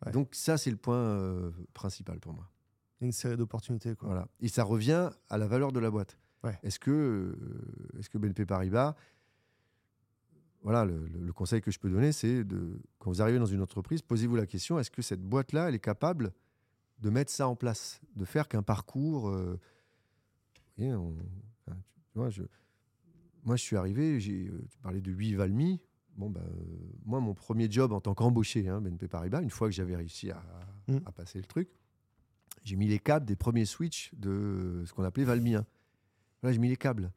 Ouais. Donc ça, c'est le point euh, principal pour moi. une série d'opportunités. Voilà. Et ça revient à la valeur de la boîte. Ouais. Est-ce que, euh, est-ce que BNP Paribas, voilà, le, conseil que je peux donner, c'est de, quand vous arrivez dans une entreprise, posez-vous la question est-ce que cette boîte-là, elle est capable de mettre ça en place, de faire qu'un parcours. euh, vous voyez, on- enfin, tu, tu vois, je, moi, je suis arrivé, j'ai, euh, tu parlais de 8 Valmy. Bon, euh, moi, mon premier job en tant qu'embauché, hein, BNP Paribas, une fois que j'avais réussi à, Mm. à passer le truc, j'ai mis les câbles des premiers switches de ce qu'on appelait Valmy 1. Voilà, j'ai mis les câbles.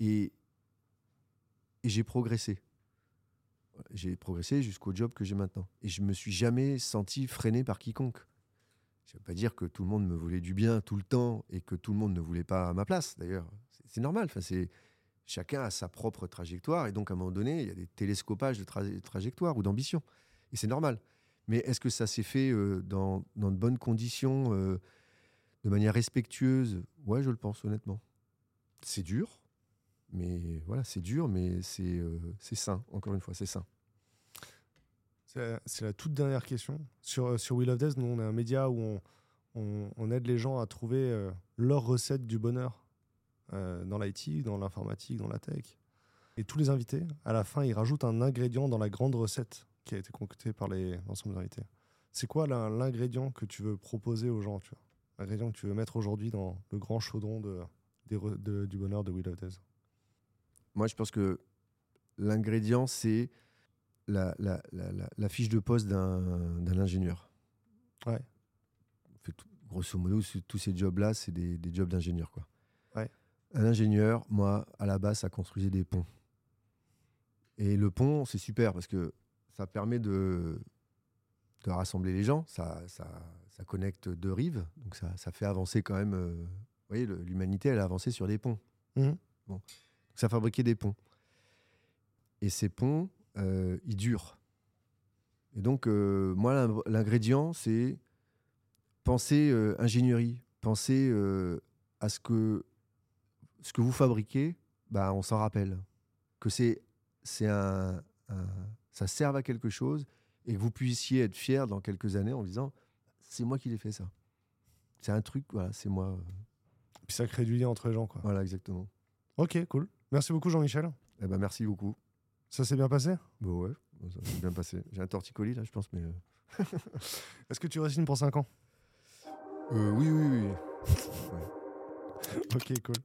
Et, j'ai progressé. J'ai progressé jusqu'au job que j'ai maintenant. Et je me suis jamais senti freiné par quiconque. Ça ne veut pas dire que tout le monde me voulait du bien tout le temps et que tout le monde ne voulait pas ma place, d'ailleurs. C'est- normal. Enfin, c'est chacun a sa propre trajectoire et donc à un moment donné, il y a des télescopages de tra- trajectoire ou d'ambition. Et c'est normal. Mais est-ce que ça s'est fait euh, dans, dans de bonnes conditions, euh, de manière respectueuse? Ouais, je le pense honnêtement. C'est dur, mais voilà, c'est dur, mais c'est euh, sain. Encore une fois, c'est sain. C'est la toute dernière question. Sur, euh, sur Wheel of Death, nous, on est un média où on, on- aide les gens à trouver euh, leur recette du bonheur euh, dans l'IT, dans l'informatique, dans la tech. Et tous les invités, à la fin, ils rajoutent un ingrédient dans la grande recette qui a été concoctée par l'ensemble des invités. C'est quoi l'in- l'ingrédient que tu veux proposer aux gens L'ingrédient que tu veux mettre aujourd'hui dans le grand chaudron de, des re- de- du bonheur de of Death Moi, je pense que l'ingrédient, c'est la, la- la- la- fiche de poste d'un ingénieur. Ouais. En fait, tout- grosso modo, tous ces jobs-là, c'est des, des jobs d'ingénieur. quoi. Ouais. Un ingénieur, moi, à la base, ça construisait des ponts. Et le pont, c'est super parce que ça permet de, de rassembler les gens, ça, ça, ça connecte deux rives, donc ça, ça fait avancer quand même. euh, voyez, l'humanité, elle a avancé sur des ponts. Mhm. Bon. Donc, ça fabriquait des ponts. Et ces ponts, euh, ils durent. Et donc, euh, moi, l'ing- l'ingrédient, c'est penser euh, ingénierie, penser à ce que ce que vous fabriquez, bah, on s'en rappelle. Que c'est c'est un, un- ça serve à quelque chose et que vous puissiez être fier dans quelques années en disant c'est moi qui l'ai fait ça. C'est un truc, voilà, c'est moi. Puis ça crée du lien entre les gens. Quoi. Voilà, exactement. Ok, cool. Merci beaucoup, Jean-Michel. Eh ben, merci beaucoup. Ça s'est bien passé? Bon, ouais, bon, ça s'est bien passé. J'ai un torticolis là, je pense, mais. euh, Est-ce que tu re-signes pour 5 ans? Euh, oui, oui, oui. Ok, cool.